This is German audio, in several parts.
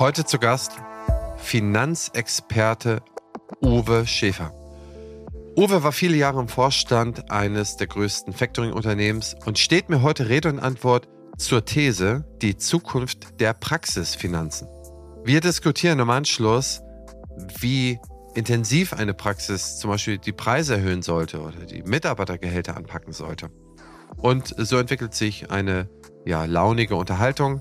Heute zu Gast Finanzexperte Uwe Schäfer. Uwe war viele Jahre im Vorstand eines der größten Factoring-Unternehmens und steht mir heute Rede und Antwort zur These die Zukunft der Praxisfinanzen. Wir diskutieren im Anschluss, wie intensiv eine Praxis zum Beispiel die Preise erhöhen sollte oder die Mitarbeitergehälter anpacken sollte. Und so entwickelt sich eine ja, launige Unterhaltung.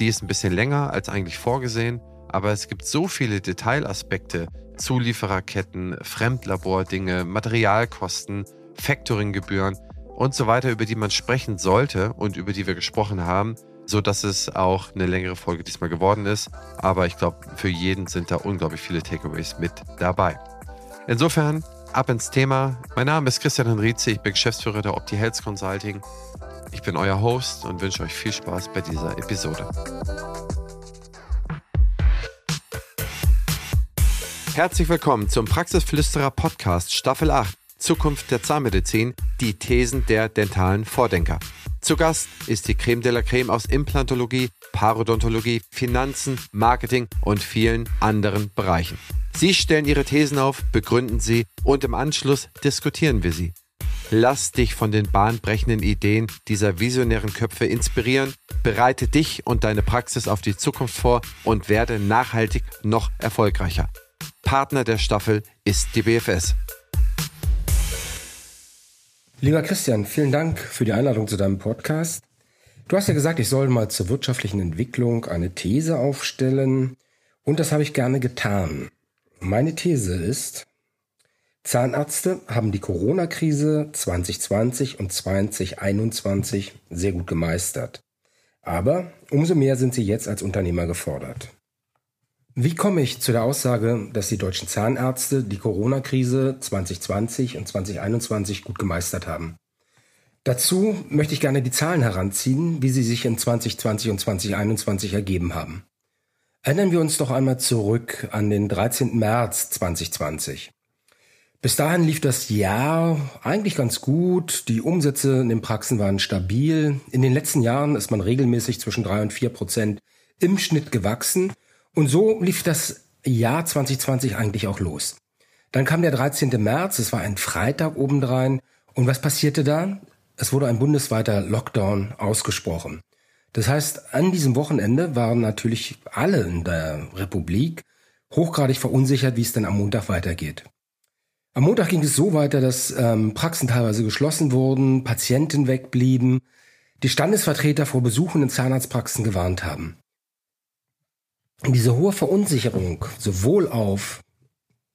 Die ist ein bisschen länger als eigentlich vorgesehen, aber es gibt so viele Detailaspekte, Zuliefererketten, Fremdlabordinge, Materialkosten, Factoringgebühren und so weiter, über die man sprechen sollte und über die wir gesprochen haben, so dass es auch eine längere Folge diesmal geworden ist. Aber ich glaube, für jeden sind da unglaublich viele Takeaways mit dabei. Insofern ab ins Thema. Mein Name ist Christian Henrizi, ich bin Geschäftsführer der Opti Health Consulting. Ich bin euer Host und wünsche euch viel Spaß bei dieser Episode. Herzlich willkommen zum Praxisflüsterer Podcast Staffel 8 Zukunft der Zahnmedizin, die Thesen der dentalen Vordenker. Zu Gast ist die Creme de la Creme aus Implantologie, Parodontologie, Finanzen, Marketing und vielen anderen Bereichen. Sie stellen ihre Thesen auf, begründen sie und im Anschluss diskutieren wir sie. Lass dich von den bahnbrechenden Ideen dieser visionären Köpfe inspirieren, bereite dich und deine Praxis auf die Zukunft vor und werde nachhaltig noch erfolgreicher. Partner der Staffel ist die BFS. Lieber Christian, vielen Dank für die Einladung zu deinem Podcast. Du hast ja gesagt, ich soll mal zur wirtschaftlichen Entwicklung eine These aufstellen und das habe ich gerne getan. Meine These ist, Zahnärzte haben die Corona-Krise 2020 und 2021 sehr gut gemeistert. Aber umso mehr sind sie jetzt als Unternehmer gefordert. Wie komme ich zu der Aussage, dass die deutschen Zahnärzte die Corona-Krise 2020 und 2021 gut gemeistert haben? Dazu möchte ich gerne die Zahlen heranziehen, wie sie sich in 2020 und 2021 ergeben haben. Erinnern wir uns doch einmal zurück an den 13. März 2020. Bis dahin lief das Jahr eigentlich ganz gut. Die Umsätze in den Praxen waren stabil. In den letzten Jahren ist man regelmäßig zwischen drei und vier Prozent im Schnitt gewachsen. Und so lief das Jahr 2020 eigentlich auch los. Dann kam der 13. März, es war ein Freitag obendrein. Und was passierte da? Es wurde ein bundesweiter Lockdown ausgesprochen. Das heißt, an diesem Wochenende waren natürlich alle in der Republik hochgradig verunsichert, wie es denn am Montag weitergeht. Am Montag ging es so weiter, dass ähm, Praxen teilweise geschlossen wurden, Patienten wegblieben, die Standesvertreter vor Besuchen in Zahnarztpraxen gewarnt haben. Diese hohe Verunsicherung sowohl auf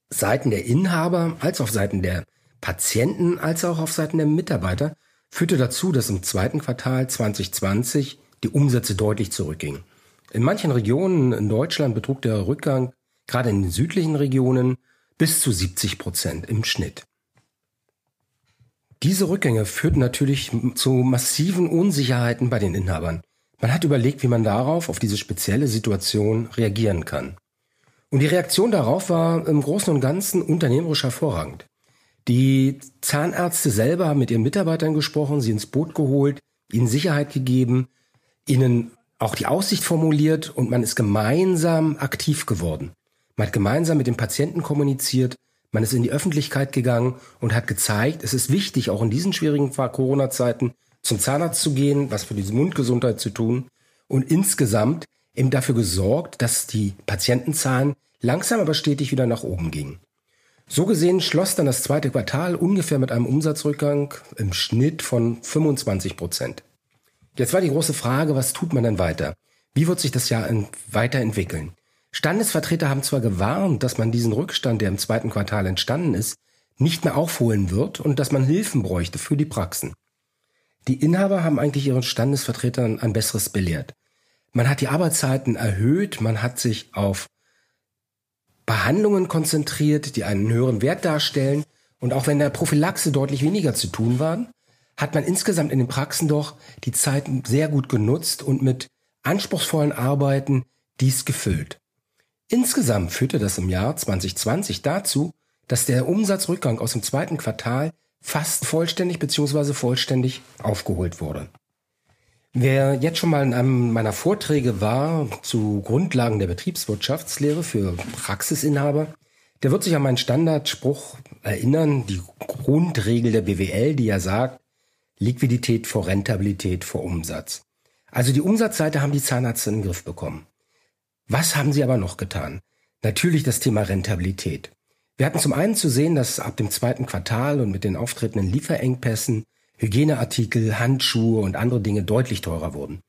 Seiten der Inhaber als auch auf Seiten der Patienten als auch auf Seiten der Mitarbeiter führte dazu, dass im zweiten Quartal 2020 die Umsätze deutlich zurückgingen. In manchen Regionen in Deutschland betrug der Rückgang gerade in den südlichen Regionen bis zu 70 Prozent im Schnitt. Diese Rückgänge führten natürlich zu massiven Unsicherheiten bei den Inhabern. Man hat überlegt, wie man darauf, auf diese spezielle Situation reagieren kann. Und die Reaktion darauf war im Großen und Ganzen unternehmerisch hervorragend. Die Zahnärzte selber haben mit ihren Mitarbeitern gesprochen, sie ins Boot geholt, ihnen Sicherheit gegeben, ihnen auch die Aussicht formuliert und man ist gemeinsam aktiv geworden. Man hat gemeinsam mit den Patienten kommuniziert, man ist in die Öffentlichkeit gegangen und hat gezeigt, es ist wichtig, auch in diesen schwierigen Corona-Zeiten zum Zahnarzt zu gehen, was für diese Mundgesundheit zu tun und insgesamt eben dafür gesorgt, dass die Patientenzahlen langsam aber stetig wieder nach oben gingen. So gesehen schloss dann das zweite Quartal ungefähr mit einem Umsatzrückgang im Schnitt von 25 Prozent. Jetzt war die große Frage, was tut man denn weiter? Wie wird sich das Jahr weiterentwickeln? Standesvertreter haben zwar gewarnt, dass man diesen Rückstand, der im zweiten Quartal entstanden ist, nicht mehr aufholen wird und dass man Hilfen bräuchte für die Praxen. Die Inhaber haben eigentlich ihren Standesvertretern ein besseres belehrt. Man hat die Arbeitszeiten erhöht, man hat sich auf Behandlungen konzentriert, die einen höheren Wert darstellen. Und auch wenn der Prophylaxe deutlich weniger zu tun war, hat man insgesamt in den Praxen doch die Zeit sehr gut genutzt und mit anspruchsvollen Arbeiten dies gefüllt. Insgesamt führte das im Jahr 2020 dazu, dass der Umsatzrückgang aus dem zweiten Quartal fast vollständig bzw. vollständig aufgeholt wurde. Wer jetzt schon mal in einem meiner Vorträge war zu Grundlagen der Betriebswirtschaftslehre für Praxisinhaber, der wird sich an meinen Standardspruch erinnern, die Grundregel der BWL, die ja sagt, Liquidität vor Rentabilität vor Umsatz. Also die Umsatzseite haben die Zahnärzte in den Griff bekommen. Was haben sie aber noch getan? Natürlich das Thema Rentabilität. Wir hatten zum einen zu sehen, dass ab dem zweiten Quartal und mit den auftretenden Lieferengpässen Hygieneartikel, Handschuhe und andere Dinge deutlich teurer wurden.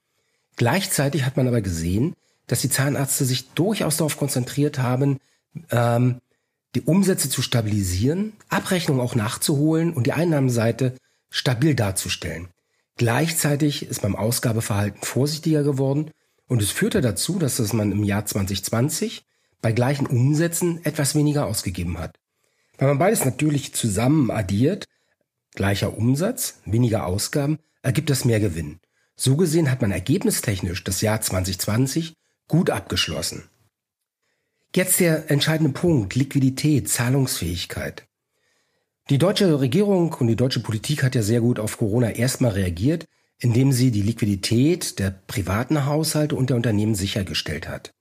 Gleichzeitig hat man aber gesehen, dass die Zahnärzte sich durchaus darauf konzentriert haben, ähm, die Umsätze zu stabilisieren, Abrechnungen auch nachzuholen und die Einnahmenseite stabil darzustellen. Gleichzeitig ist beim Ausgabeverhalten vorsichtiger geworden und es führte dazu, dass es man im Jahr 2020 bei gleichen Umsätzen etwas weniger ausgegeben hat. Wenn man beides natürlich zusammen addiert, gleicher Umsatz, weniger Ausgaben, ergibt das mehr Gewinn. So gesehen hat man ergebnistechnisch das Jahr 2020 gut abgeschlossen. Jetzt der entscheidende Punkt, Liquidität, Zahlungsfähigkeit. Die deutsche Regierung und die deutsche Politik hat ja sehr gut auf Corona erstmal reagiert, indem sie die Liquidität der privaten Haushalte und der Unternehmen sichergestellt hat.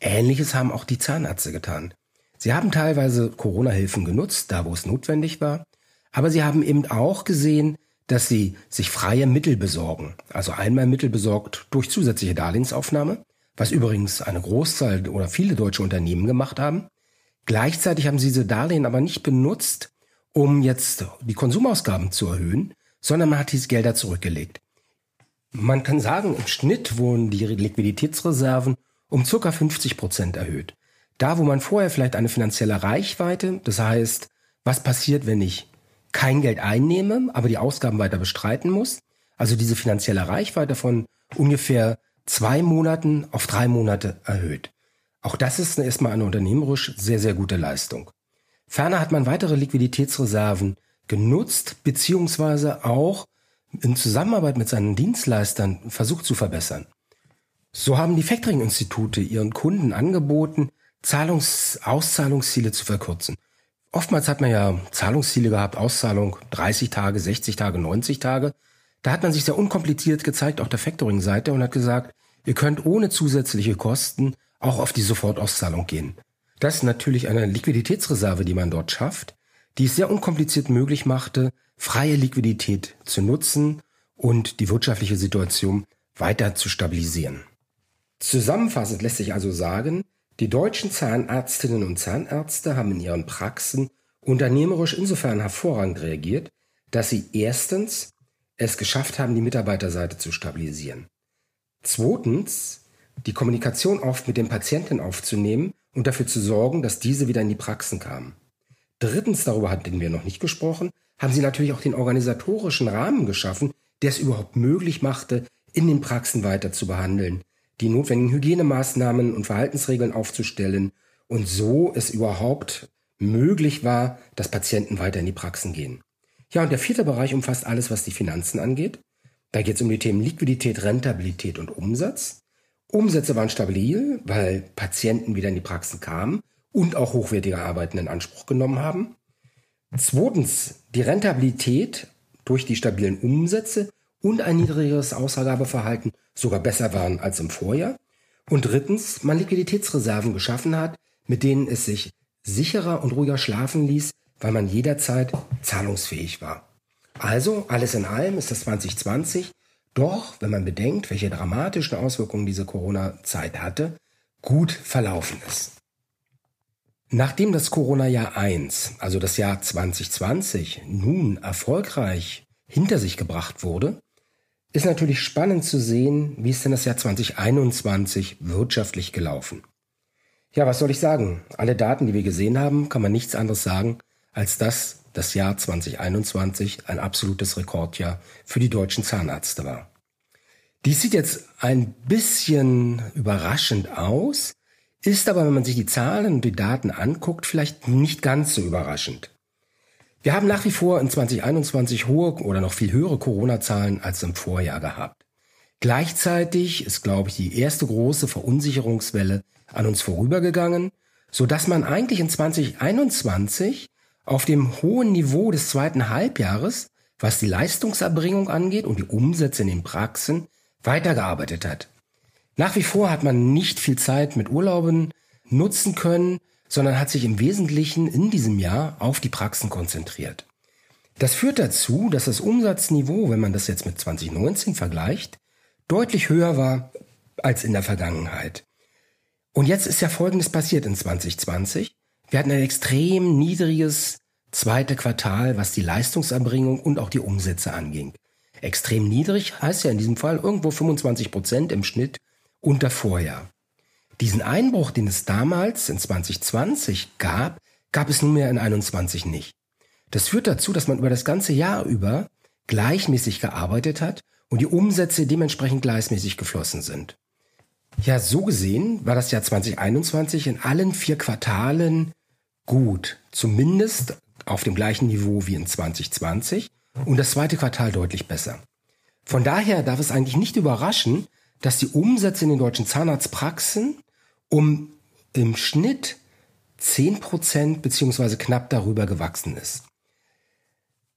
Ähnliches haben auch die Zahnärzte getan. Sie haben teilweise Corona-Hilfen genutzt, da wo es notwendig war, aber sie haben eben auch gesehen, dass sie sich freie Mittel besorgen. Also einmal Mittel besorgt durch zusätzliche Darlehensaufnahme, was übrigens eine Großzahl oder viele deutsche Unternehmen gemacht haben. Gleichzeitig haben sie diese Darlehen aber nicht benutzt, um jetzt die Konsumausgaben zu erhöhen, sondern man hat diese Gelder zurückgelegt. Man kann sagen, im Schnitt wurden die Liquiditätsreserven um circa 50 Prozent erhöht. Da, wo man vorher vielleicht eine finanzielle Reichweite, das heißt, was passiert, wenn ich kein Geld einnehme, aber die Ausgaben weiter bestreiten muss, also diese finanzielle Reichweite von ungefähr zwei Monaten auf drei Monate erhöht. Auch das ist erstmal eine unternehmerisch sehr, sehr gute Leistung. Ferner hat man weitere Liquiditätsreserven genutzt, beziehungsweise auch in Zusammenarbeit mit seinen Dienstleistern versucht zu verbessern. So haben die Factoring-Institute ihren Kunden angeboten, Zahlungs Auszahlungsziele zu verkürzen. Oftmals hat man ja Zahlungsziele gehabt, Auszahlung 30 Tage, 60 Tage, 90 Tage. Da hat man sich sehr unkompliziert gezeigt auf der Factoring-Seite und hat gesagt, ihr könnt ohne zusätzliche Kosten auch auf die Sofortauszahlung gehen. Das ist natürlich eine Liquiditätsreserve, die man dort schafft, die es sehr unkompliziert möglich machte, freie Liquidität zu nutzen und die wirtschaftliche Situation weiter zu stabilisieren. Zusammenfassend lässt sich also sagen, die deutschen Zahnärztinnen und Zahnärzte haben in ihren Praxen unternehmerisch insofern hervorragend reagiert, dass sie erstens es geschafft haben, die Mitarbeiterseite zu stabilisieren. Zweitens, die Kommunikation oft mit den Patienten aufzunehmen und dafür zu sorgen, dass diese wieder in die Praxen kamen. Drittens, darüber hatten wir noch nicht gesprochen, haben sie natürlich auch den organisatorischen Rahmen geschaffen, der es überhaupt möglich machte, in den Praxen weiter zu behandeln, die notwendigen Hygienemaßnahmen und Verhaltensregeln aufzustellen und so es überhaupt möglich war, dass Patienten weiter in die Praxen gehen. Ja, und der vierte Bereich umfasst alles, was die Finanzen angeht. Da geht es um die Themen Liquidität, Rentabilität und Umsatz. Umsätze waren stabil, weil Patienten wieder in die Praxen kamen und auch hochwertige Arbeiten in Anspruch genommen haben. Zweitens, die Rentabilität durch die stabilen Umsätze und ein niedrigeres Ausgabeverhalten sogar besser waren als im Vorjahr. Und drittens, man Liquiditätsreserven geschaffen hat, mit denen es sich sicherer und ruhiger schlafen ließ, weil man jederzeit zahlungsfähig war. Also, alles in allem ist das 2020 doch, wenn man bedenkt, welche dramatischen Auswirkungen diese Corona-Zeit hatte, gut verlaufen ist. Nachdem das Corona-Jahr 1, also das Jahr 2020, nun erfolgreich hinter sich gebracht wurde, ist natürlich spannend zu sehen, wie ist denn das Jahr 2021 wirtschaftlich gelaufen. Ja, was soll ich sagen? Alle Daten, die wir gesehen haben, kann man nichts anderes sagen, als dass das Jahr 2021 ein absolutes Rekordjahr für die deutschen Zahnärzte war. Dies sieht jetzt ein bisschen überraschend aus, ist aber, wenn man sich die Zahlen und die Daten anguckt, vielleicht nicht ganz so überraschend. Wir haben nach wie vor in 2021 hohe oder noch viel höhere Corona-Zahlen als im Vorjahr gehabt. Gleichzeitig ist, glaube ich, die erste große Verunsicherungswelle an uns vorübergegangen, so dass man eigentlich in 2021 auf dem hohen Niveau des zweiten Halbjahres, was die Leistungserbringung angeht und die Umsätze in den Praxen, weitergearbeitet hat. Nach wie vor hat man nicht viel Zeit mit Urlauben nutzen können, sondern hat sich im Wesentlichen in diesem Jahr auf die Praxen konzentriert. Das führt dazu, dass das Umsatzniveau, wenn man das jetzt mit 2019 vergleicht, deutlich höher war als in der Vergangenheit. Und jetzt ist ja Folgendes passiert in 2020. Wir hatten ein extrem niedriges zweite Quartal, was die Leistungserbringung und auch die Umsätze anging. Extrem niedrig heißt ja in diesem Fall irgendwo 25 Prozent im Schnitt unter Vorjahr. Diesen Einbruch, den es damals in 2020 gab, gab es nunmehr in 21 nicht. Das führt dazu, dass man über das ganze Jahr über gleichmäßig gearbeitet hat und die Umsätze dementsprechend gleichmäßig geflossen sind. Ja, so gesehen war das Jahr 2021 in allen vier Quartalen gut, zumindest auf dem gleichen Niveau wie in 2020 und das zweite Quartal deutlich besser. Von daher darf es eigentlich nicht überraschen, dass die Umsätze in den deutschen Zahnarztpraxen um im Schnitt 10% beziehungsweise knapp darüber gewachsen ist.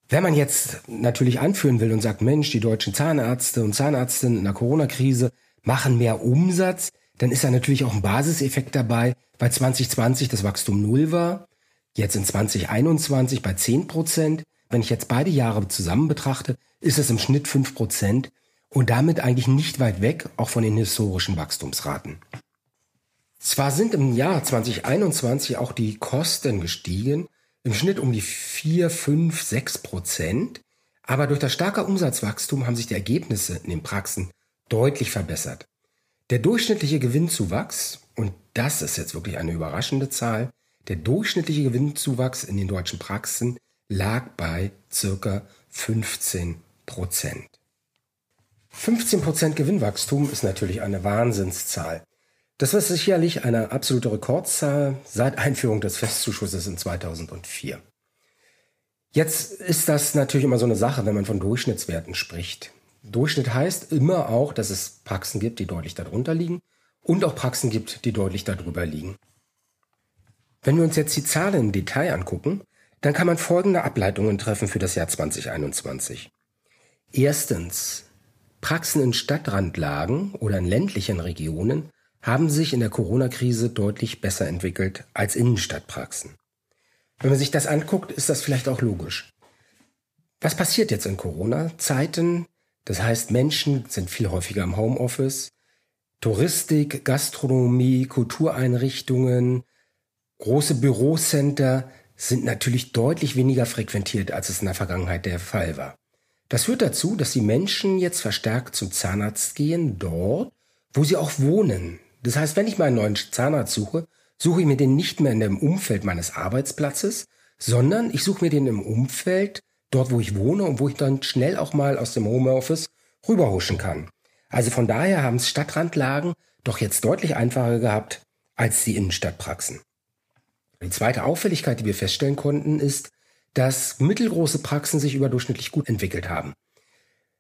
Wenn man jetzt natürlich anführen will und sagt, Mensch, die deutschen Zahnärzte und Zahnärztinnen in der Corona-Krise machen mehr Umsatz, dann ist da natürlich auch ein Basiseffekt dabei, weil 2020 das Wachstum null war, jetzt in 2021 bei 10 Prozent. Wenn ich jetzt beide Jahre zusammen betrachte, ist es im Schnitt 5 Prozent und damit eigentlich nicht weit weg, auch von den historischen Wachstumsraten. Zwar sind im Jahr 2021 auch die Kosten gestiegen, im Schnitt um die 4, 5, 6 Prozent, aber durch das starke Umsatzwachstum haben sich die Ergebnisse in den Praxen deutlich verbessert. Der durchschnittliche Gewinnzuwachs, und das ist jetzt wirklich eine überraschende Zahl, der durchschnittliche Gewinnzuwachs in den deutschen Praxen lag bei circa 15 Prozent. 15 Prozent Gewinnwachstum ist natürlich eine Wahnsinnszahl. Das war sicherlich eine absolute Rekordzahl seit Einführung des Festzuschusses in 2004. Jetzt ist das natürlich immer so eine Sache, wenn man von Durchschnittswerten spricht. Durchschnitt heißt immer auch, dass es Praxen gibt, die deutlich darunter liegen und auch Praxen gibt, die deutlich darüber liegen. Wenn wir uns jetzt die Zahlen im Detail angucken, dann kann man folgende Ableitungen treffen für das Jahr 2021. Erstens, Praxen in Stadtrandlagen oder in ländlichen Regionen haben sich in der Corona-Krise deutlich besser entwickelt als Innenstadtpraxen. Wenn man sich das anguckt, ist das vielleicht auch logisch. Was passiert jetzt in Corona-Zeiten? Das heißt, Menschen sind viel häufiger im Homeoffice. Touristik, Gastronomie, Kultureinrichtungen, große Bürocenter sind natürlich deutlich weniger frequentiert, als es in der Vergangenheit der Fall war. Das führt dazu, dass die Menschen jetzt verstärkt zum Zahnarzt gehen, dort, wo sie auch wohnen. Das heißt, wenn ich meinen neuen Zahnarzt suche, suche ich mir den nicht mehr in dem Umfeld meines Arbeitsplatzes, sondern ich suche mir den im Umfeld dort, wo ich wohne und wo ich dann schnell auch mal aus dem Homeoffice rüberhuschen kann. Also von daher haben es Stadtrandlagen doch jetzt deutlich einfacher gehabt als die Innenstadtpraxen. Die zweite Auffälligkeit, die wir feststellen konnten, ist, dass mittelgroße Praxen sich überdurchschnittlich gut entwickelt haben.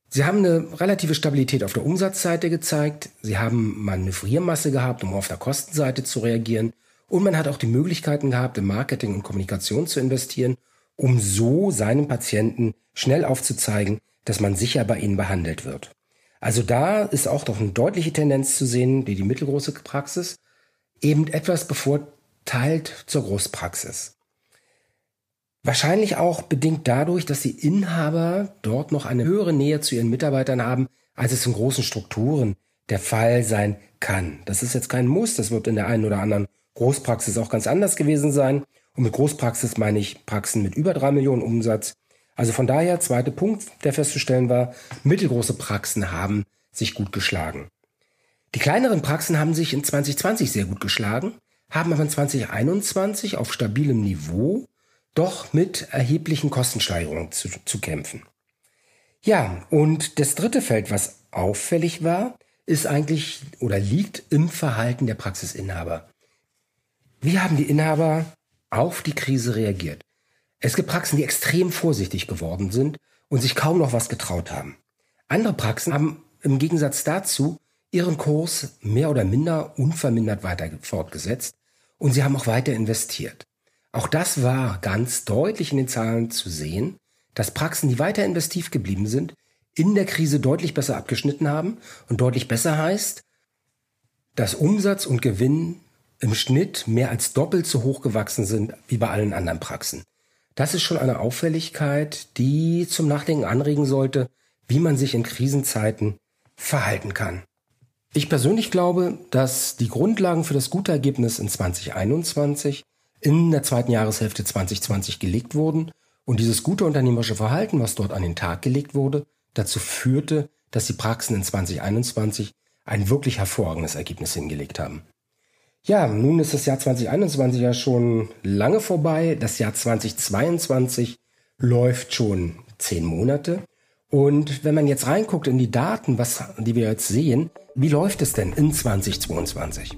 Sie haben eine relative Stabilität auf der Umsatzseite gezeigt, sie haben Manövriermasse gehabt, um auf der Kostenseite zu reagieren und man hat auch die Möglichkeiten gehabt, im Marketing und Kommunikation zu investieren, um so seinen Patienten schnell aufzuzeigen, dass man sicher bei ihnen behandelt wird. Also da ist auch doch eine deutliche Tendenz zu sehen, die die mittelgroße Praxis eben etwas bevorteilt zur Großpraxis. Wahrscheinlich auch bedingt dadurch, dass die Inhaber dort noch eine höhere Nähe zu ihren Mitarbeitern haben, als es in großen Strukturen der Fall sein kann. Das ist jetzt kein Muss, das wird in der einen oder anderen Großpraxis auch ganz anders gewesen sein. Und mit Großpraxis meine ich Praxen mit über drei Millionen Umsatz. Also von daher, zweiter Punkt, der festzustellen war, mittelgroße Praxen haben sich gut geschlagen. Die kleineren Praxen haben sich in 2020 sehr gut geschlagen, haben aber in 2021 auf stabilem Niveau doch mit erheblichen Kostensteigerungen zu, zu kämpfen. Ja, und das dritte Feld, was auffällig war, ist eigentlich oder liegt im Verhalten der Praxisinhaber. Wie haben die Inhaber auf die Krise reagiert? Es gibt Praxen, die extrem vorsichtig geworden sind und sich kaum noch was getraut haben. Andere Praxen haben im Gegensatz dazu ihren Kurs mehr oder minder unvermindert weiter fortgesetzt und sie haben auch weiter investiert. Auch das war ganz deutlich in den Zahlen zu sehen, dass Praxen, die weiter investiv geblieben sind, in der Krise deutlich besser abgeschnitten haben. Und deutlich besser heißt, dass Umsatz und Gewinn im Schnitt mehr als doppelt so hoch gewachsen sind wie bei allen anderen Praxen. Das ist schon eine Auffälligkeit, die zum Nachdenken anregen sollte, wie man sich in Krisenzeiten verhalten kann. Ich persönlich glaube, dass die Grundlagen für das gute Ergebnis in 2021 in der zweiten Jahreshälfte 2020 gelegt wurden und dieses gute unternehmerische Verhalten, was dort an den Tag gelegt wurde, dazu führte, dass die Praxen in 2021 ein wirklich hervorragendes Ergebnis hingelegt haben. Ja, nun ist das Jahr 2021 ja schon lange vorbei. Das Jahr 2022 läuft schon zehn Monate. Und wenn man jetzt reinguckt in die Daten, was, die wir jetzt sehen, wie läuft es denn in 2022?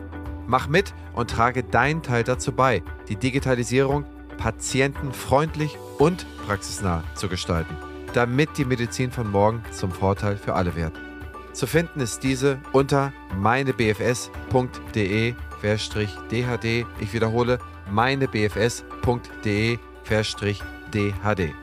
Mach mit und trage deinen Teil dazu bei, die Digitalisierung patientenfreundlich und praxisnah zu gestalten, damit die Medizin von morgen zum Vorteil für alle wird. Zu finden ist diese unter meinebfs.de-dhd. Ich wiederhole, meinebfs.de-dhd.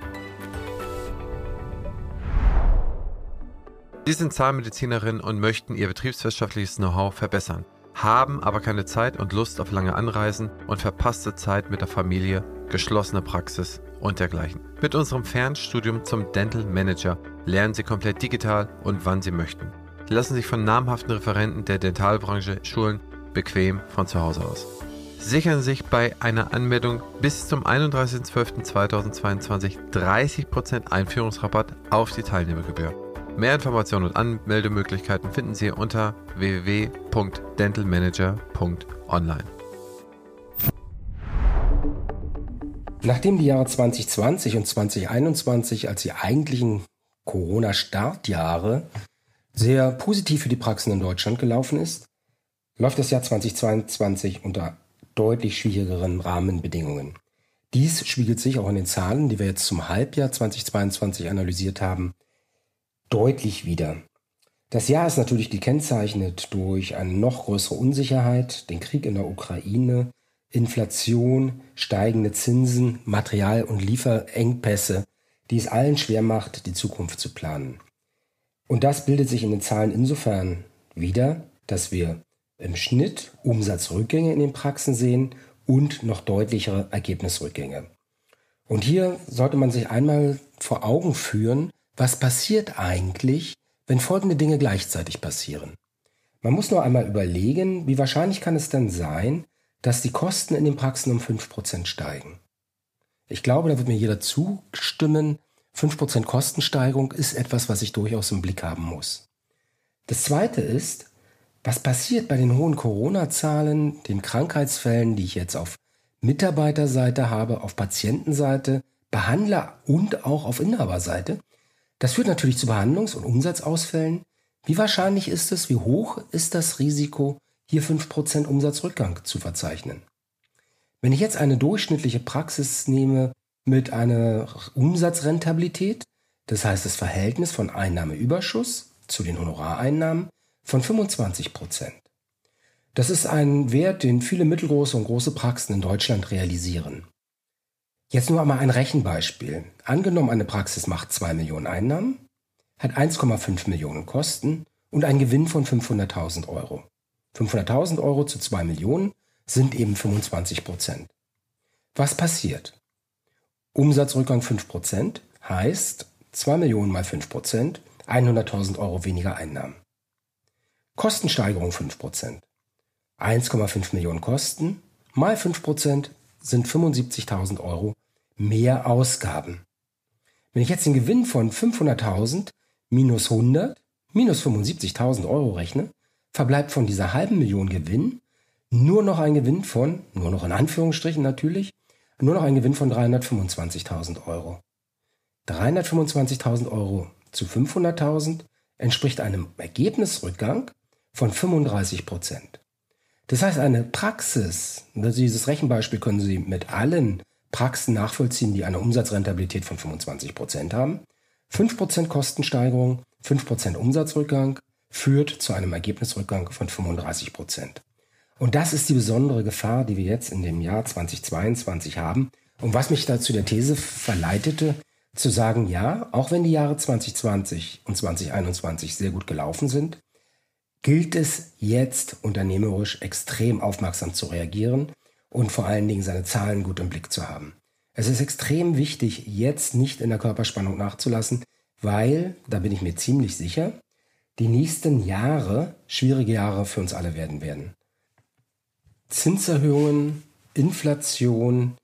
Sie sind Zahnmedizinerin und möchten ihr betriebswirtschaftliches Know-how verbessern, haben aber keine Zeit und Lust auf lange Anreisen und verpasste Zeit mit der Familie, geschlossene Praxis und dergleichen. Mit unserem Fernstudium zum Dental Manager lernen Sie komplett digital und wann Sie möchten. Sie lassen sich von namhaften Referenten der Dentalbranche schulen, bequem von zu Hause aus. Sichern sich bei einer Anmeldung bis zum 31.12.2022 30% Einführungsrabatt auf die Teilnehmergebühr. Mehr Informationen und Anmeldemöglichkeiten finden Sie unter www.dentalmanager.online. Nachdem die Jahre 2020 und 2021 als die eigentlichen Corona-Startjahre sehr positiv für die Praxen in Deutschland gelaufen ist, läuft das Jahr 2022 unter deutlich schwierigeren Rahmenbedingungen. Dies spiegelt sich auch in den Zahlen, die wir jetzt zum Halbjahr 2022 analysiert haben, deutlich wider. Das Jahr ist natürlich gekennzeichnet durch eine noch größere Unsicherheit, den Krieg in der Ukraine, Inflation, steigende Zinsen, Material- und Lieferengpässe, die es allen schwer macht, die Zukunft zu planen. Und das bildet sich in den Zahlen insofern wieder, dass wir im Schnitt Umsatzrückgänge in den Praxen sehen und noch deutlichere Ergebnisrückgänge. Und hier sollte man sich einmal vor Augen führen, was passiert eigentlich, wenn folgende Dinge gleichzeitig passieren? Man muss nur einmal überlegen, wie wahrscheinlich kann es denn sein, dass die Kosten in den Praxen um 5% steigen. Ich glaube, da wird mir jeder zustimmen, 5% Kostensteigerung ist etwas, was ich durchaus im Blick haben muss. Das Zweite ist, was passiert bei den hohen Corona-Zahlen, den Krankheitsfällen, die ich jetzt auf Mitarbeiterseite habe, auf Patientenseite, Behandler und auch auf Inhaberseite? Das führt natürlich zu Behandlungs- und Umsatzausfällen. Wie wahrscheinlich ist es, wie hoch ist das Risiko, hier 5% Umsatzrückgang zu verzeichnen? Wenn ich jetzt eine durchschnittliche Praxis nehme mit einer Umsatzrentabilität, das heißt das Verhältnis von Einnahmeüberschuss zu den Honorareinnahmen von 25% Das ist ein Wert, den viele mittelgroße und große Praxen in Deutschland realisieren. Jetzt nur einmal ein Rechenbeispiel. Angenommen, eine Praxis macht 2 Millionen Einnahmen, hat 1,5 Millionen Kosten und einen Gewinn von 500.000 Euro. 500.000 Euro zu 2 Millionen sind eben 25 Prozent. Was passiert? Umsatzrückgang 5 Prozent heißt 2 Millionen mal 5 Prozent, 100.000 Euro weniger Einnahmen. Kostensteigerung 5 Prozent. 1,5 Millionen Kosten mal 5 Prozent sind 75.000 Euro mehr Ausgaben. Wenn ich jetzt den Gewinn von 500.000 minus 100 minus 75.000 Euro rechne, verbleibt von dieser halben Million Gewinn nur noch ein Gewinn von, nur noch in Anführungsstrichen natürlich, nur noch ein Gewinn von 325.000 Euro. 325.000 Euro zu 500.000 entspricht einem Ergebnisrückgang von 35 Prozent. Das heißt, eine Praxis, dieses Rechenbeispiel können Sie mit allen Praxen nachvollziehen, die eine Umsatzrentabilität von 25 Prozent haben. 5 Prozent Kostensteigerung, 5 Prozent Umsatzrückgang führt zu einem Ergebnisrückgang von 35 Prozent. Und das ist die besondere Gefahr, die wir jetzt in dem Jahr 2022 haben. Und was mich dazu der These verleitete, zu sagen, ja, auch wenn die Jahre 2020 und 2021 sehr gut gelaufen sind, gilt es jetzt unternehmerisch extrem aufmerksam zu reagieren und vor allen Dingen seine Zahlen gut im Blick zu haben. Es ist extrem wichtig, jetzt nicht in der Körperspannung nachzulassen, weil, da bin ich mir ziemlich sicher, die nächsten Jahre schwierige Jahre für uns alle werden werden. Zinserhöhungen, Inflation,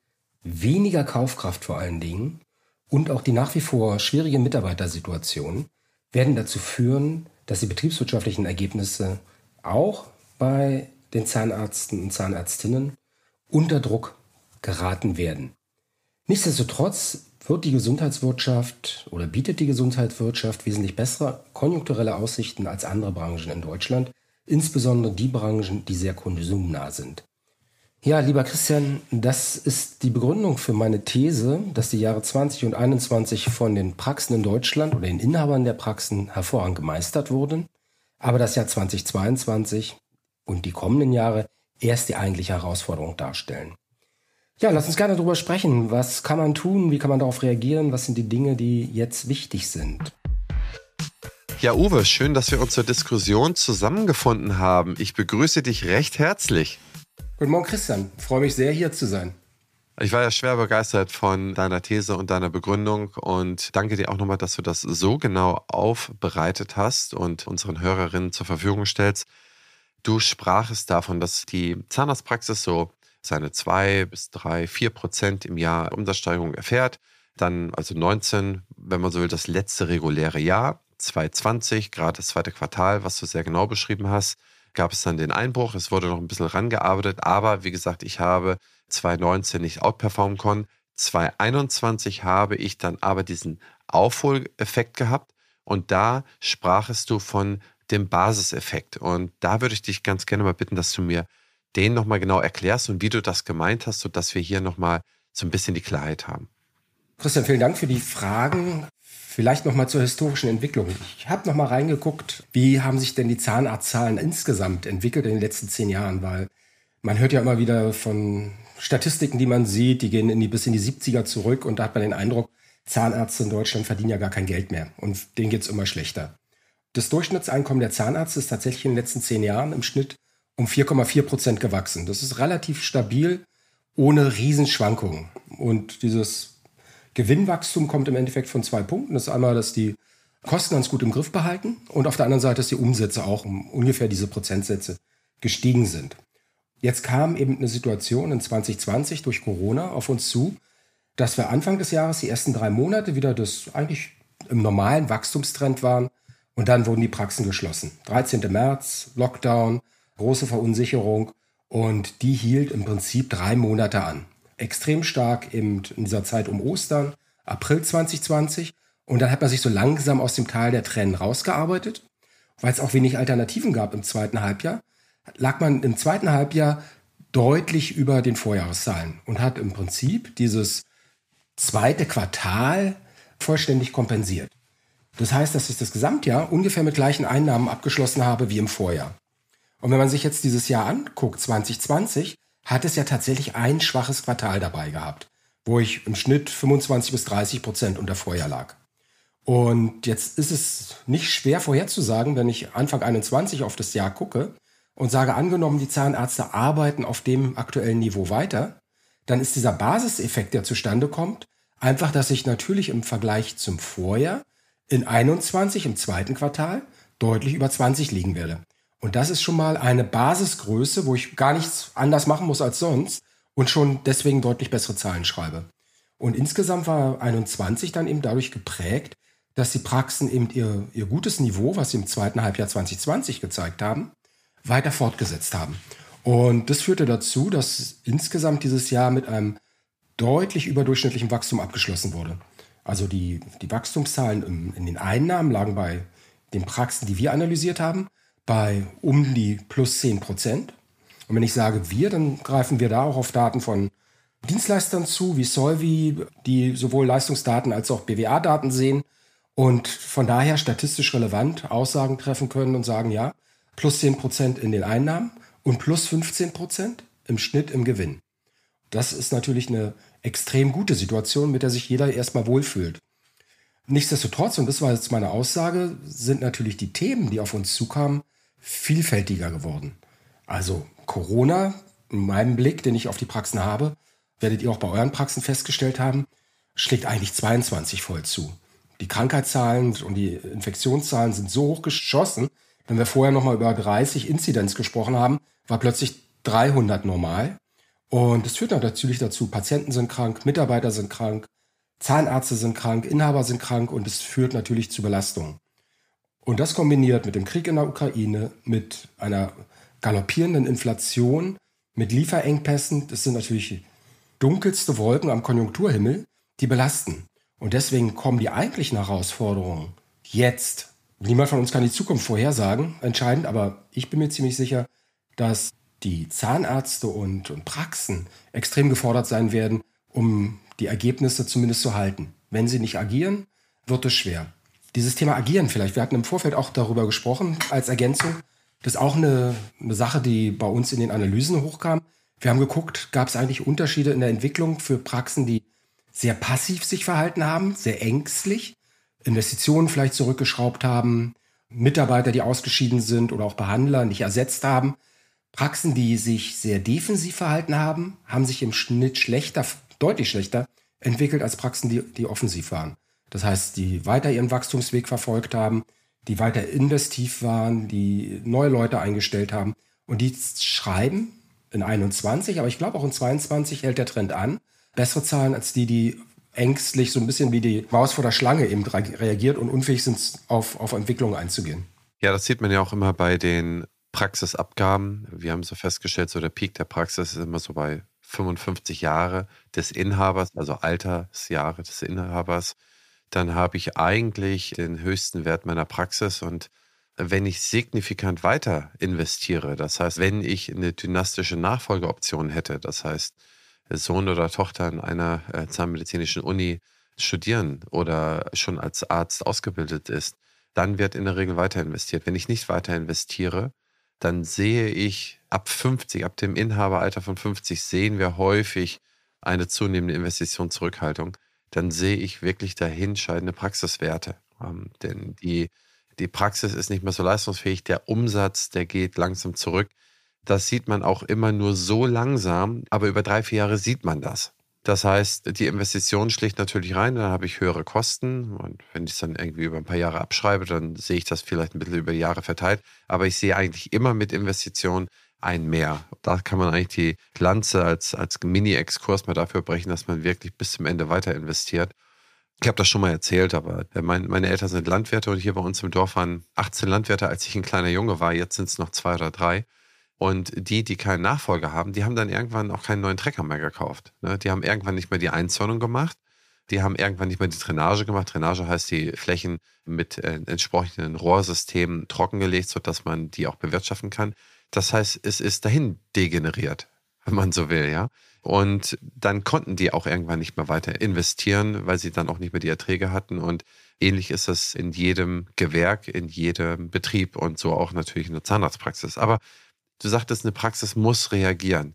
weniger Kaufkraft vor allen Dingen und auch die nach wie vor schwierige Mitarbeitersituation werden dazu führen, dass die betriebswirtschaftlichen Ergebnisse auch bei den Zahnärzten und Zahnärztinnen unter Druck geraten werden. Nichtsdestotrotz wird die Gesundheitswirtschaft oder bietet die Gesundheitswirtschaft wesentlich bessere konjunkturelle Aussichten als andere Branchen in Deutschland, insbesondere die Branchen, die sehr konsumnah sind. Ja, lieber Christian, das ist die Begründung für meine These, dass die Jahre 20 und 21 von den Praxen in Deutschland oder den Inhabern der Praxen hervorragend gemeistert wurden, aber das Jahr 2022 und die kommenden Jahre erst die eigentliche Herausforderung darstellen. Ja, lass uns gerne darüber sprechen. Was kann man tun? Wie kann man darauf reagieren? Was sind die Dinge, die jetzt wichtig sind? Ja, Uwe, schön, dass wir uns zur Diskussion zusammengefunden haben. Ich begrüße dich recht herzlich. Guten Morgen, Christian. Ich freue mich sehr, hier zu sein. Ich war ja schwer begeistert von deiner These und deiner Begründung und danke dir auch nochmal, dass du das so genau aufbereitet hast und unseren Hörerinnen zur Verfügung stellst. Du sprachest davon, dass die Zahnarztpraxis so seine zwei bis drei, vier Prozent im Jahr Umsatzsteigerung erfährt. Dann also 19, wenn man so will, das letzte reguläre Jahr, 2020, gerade das zweite Quartal, was du sehr genau beschrieben hast gab es dann den Einbruch. Es wurde noch ein bisschen rangearbeitet, aber wie gesagt, ich habe 2019 nicht outperformen können. 2021 habe ich dann aber diesen Aufholeffekt gehabt und da sprachest du von dem Basiseffekt. Und da würde ich dich ganz gerne mal bitten, dass du mir den nochmal genau erklärst und wie du das gemeint hast, sodass wir hier nochmal so ein bisschen die Klarheit haben. Christian, vielen Dank für die Fragen. Vielleicht noch mal zur historischen Entwicklung. Ich habe noch mal reingeguckt, wie haben sich denn die Zahnarztzahlen insgesamt entwickelt in den letzten zehn Jahren, weil man hört ja immer wieder von Statistiken, die man sieht, die gehen in die, bis in die 70er zurück und da hat man den Eindruck, Zahnärzte in Deutschland verdienen ja gar kein Geld mehr und denen geht's immer schlechter. Das Durchschnittseinkommen der Zahnärzte ist tatsächlich in den letzten zehn Jahren im Schnitt um 4,4 Prozent gewachsen. Das ist relativ stabil, ohne Riesenschwankungen. Und dieses Gewinnwachstum kommt im Endeffekt von zwei Punkten. Das ist einmal, dass die Kosten ganz gut im Griff behalten und auf der anderen Seite, dass die Umsätze auch um ungefähr diese Prozentsätze gestiegen sind. Jetzt kam eben eine Situation in 2020 durch Corona auf uns zu, dass wir Anfang des Jahres die ersten drei Monate wieder das eigentlich im normalen Wachstumstrend waren und dann wurden die Praxen geschlossen. 13. März, Lockdown, große Verunsicherung und die hielt im Prinzip drei Monate an extrem stark in dieser Zeit um Ostern, April 2020. Und dann hat man sich so langsam aus dem Tal der Tränen rausgearbeitet, weil es auch wenig Alternativen gab im zweiten Halbjahr. Lag man im zweiten Halbjahr deutlich über den Vorjahreszahlen und hat im Prinzip dieses zweite Quartal vollständig kompensiert. Das heißt, dass ich das Gesamtjahr ungefähr mit gleichen Einnahmen abgeschlossen habe wie im Vorjahr. Und wenn man sich jetzt dieses Jahr anguckt, 2020, hat es ja tatsächlich ein schwaches Quartal dabei gehabt, wo ich im Schnitt 25 bis 30 Prozent unter Vorjahr lag. Und jetzt ist es nicht schwer vorherzusagen, wenn ich Anfang 21 auf das Jahr gucke und sage, angenommen, die Zahnärzte arbeiten auf dem aktuellen Niveau weiter, dann ist dieser Basiseffekt, der zustande kommt, einfach, dass ich natürlich im Vergleich zum Vorjahr in 21 im zweiten Quartal deutlich über 20 liegen werde. Und das ist schon mal eine Basisgröße, wo ich gar nichts anders machen muss als sonst und schon deswegen deutlich bessere Zahlen schreibe. Und insgesamt war 21 dann eben dadurch geprägt, dass die Praxen eben ihr, ihr gutes Niveau, was sie im zweiten Halbjahr 2020 gezeigt haben, weiter fortgesetzt haben. Und das führte dazu, dass insgesamt dieses Jahr mit einem deutlich überdurchschnittlichen Wachstum abgeschlossen wurde. Also die, die Wachstumszahlen in, in den Einnahmen lagen bei den Praxen, die wir analysiert haben, bei um die plus 10 Prozent. Und wenn ich sage wir, dann greifen wir da auch auf Daten von Dienstleistern zu, wie Solvi, die sowohl Leistungsdaten als auch BWA-Daten sehen und von daher statistisch relevant Aussagen treffen können und sagen, ja, plus 10 Prozent in den Einnahmen und plus 15 Prozent im Schnitt im Gewinn. Das ist natürlich eine extrem gute Situation, mit der sich jeder erstmal wohlfühlt. Nichtsdestotrotz, und das war jetzt meine Aussage, sind natürlich die Themen, die auf uns zukamen, vielfältiger geworden. Also Corona, in meinem Blick, den ich auf die Praxen habe, werdet ihr auch bei euren Praxen festgestellt haben, schlägt eigentlich 22 voll zu. Die Krankheitszahlen und die Infektionszahlen sind so hoch geschossen, wenn wir vorher noch mal über 30 Inzidenz gesprochen haben, war plötzlich 300 normal. Und es führt natürlich dazu, Patienten sind krank, Mitarbeiter sind krank, Zahnärzte sind krank, Inhaber sind krank und es führt natürlich zu Belastungen. Und das kombiniert mit dem Krieg in der Ukraine, mit einer galoppierenden Inflation, mit Lieferengpässen, das sind natürlich dunkelste Wolken am Konjunkturhimmel, die belasten. Und deswegen kommen die eigentlichen Herausforderungen jetzt. Niemand von uns kann die Zukunft vorhersagen, entscheidend, aber ich bin mir ziemlich sicher, dass die Zahnärzte und, und Praxen extrem gefordert sein werden, um die Ergebnisse zumindest zu halten. Wenn sie nicht agieren, wird es schwer. Dieses Thema Agieren vielleicht, wir hatten im Vorfeld auch darüber gesprochen als Ergänzung. Das ist auch eine, eine Sache, die bei uns in den Analysen hochkam. Wir haben geguckt, gab es eigentlich Unterschiede in der Entwicklung für Praxen, die sehr passiv sich verhalten haben, sehr ängstlich, Investitionen vielleicht zurückgeschraubt haben, Mitarbeiter, die ausgeschieden sind oder auch Behandler nicht ersetzt haben. Praxen, die sich sehr defensiv verhalten haben, haben sich im Schnitt schlechter, deutlich schlechter entwickelt als Praxen, die, die offensiv waren. Das heißt, die weiter ihren Wachstumsweg verfolgt haben, die weiter investiv waren, die neue Leute eingestellt haben und die schreiben in 21, aber ich glaube auch in 22 hält der Trend an. Bessere Zahlen als die, die ängstlich so ein bisschen wie die Maus vor der Schlange eben reagiert und unfähig sind, auf, auf Entwicklungen einzugehen. Ja, das sieht man ja auch immer bei den Praxisabgaben. Wir haben so festgestellt, so der Peak der Praxis ist immer so bei 55 Jahre des Inhabers, also Altersjahre des Inhabers. Dann habe ich eigentlich den höchsten Wert meiner Praxis und wenn ich signifikant weiter investiere, das heißt, wenn ich eine dynastische Nachfolgeoption hätte, das heißt, Sohn oder Tochter in einer äh, zahnmedizinischen Uni studieren oder schon als Arzt ausgebildet ist, dann wird in der Regel weiter investiert. Wenn ich nicht weiter investiere, dann sehe ich ab 50, ab dem Inhaberalter von 50 sehen wir häufig eine zunehmende Investitionszurückhaltung. Dann sehe ich wirklich dahinscheidende Praxiswerte. Ähm, denn die, die Praxis ist nicht mehr so leistungsfähig. Der Umsatz, der geht langsam zurück. Das sieht man auch immer nur so langsam, aber über drei, vier Jahre sieht man das. Das heißt, die Investition schlägt natürlich rein, dann habe ich höhere Kosten. Und wenn ich es dann irgendwie über ein paar Jahre abschreibe, dann sehe ich das vielleicht ein bisschen über die Jahre verteilt. Aber ich sehe eigentlich immer mit Investitionen ein Mehr. Da kann man eigentlich die Lanze als, als Mini-Exkurs mal dafür brechen, dass man wirklich bis zum Ende weiter investiert. Ich habe das schon mal erzählt, aber mein, meine Eltern sind Landwirte und hier bei uns im Dorf waren 18 Landwirte, als ich ein kleiner Junge war. Jetzt sind es noch zwei oder drei. Und die, die keinen Nachfolger haben, die haben dann irgendwann auch keinen neuen Trecker mehr gekauft. Ne? Die haben irgendwann nicht mehr die Einzäunung gemacht. Die haben irgendwann nicht mehr die Drainage gemacht. Drainage heißt die Flächen mit äh, entsprechenden Rohrsystemen trockengelegt, sodass man die auch bewirtschaften kann. Das heißt, es ist dahin degeneriert, wenn man so will, ja. Und dann konnten die auch irgendwann nicht mehr weiter investieren, weil sie dann auch nicht mehr die Erträge hatten. Und ähnlich ist es in jedem Gewerk, in jedem Betrieb und so auch natürlich in der Zahnarztpraxis. Aber Du sagtest, eine Praxis muss reagieren.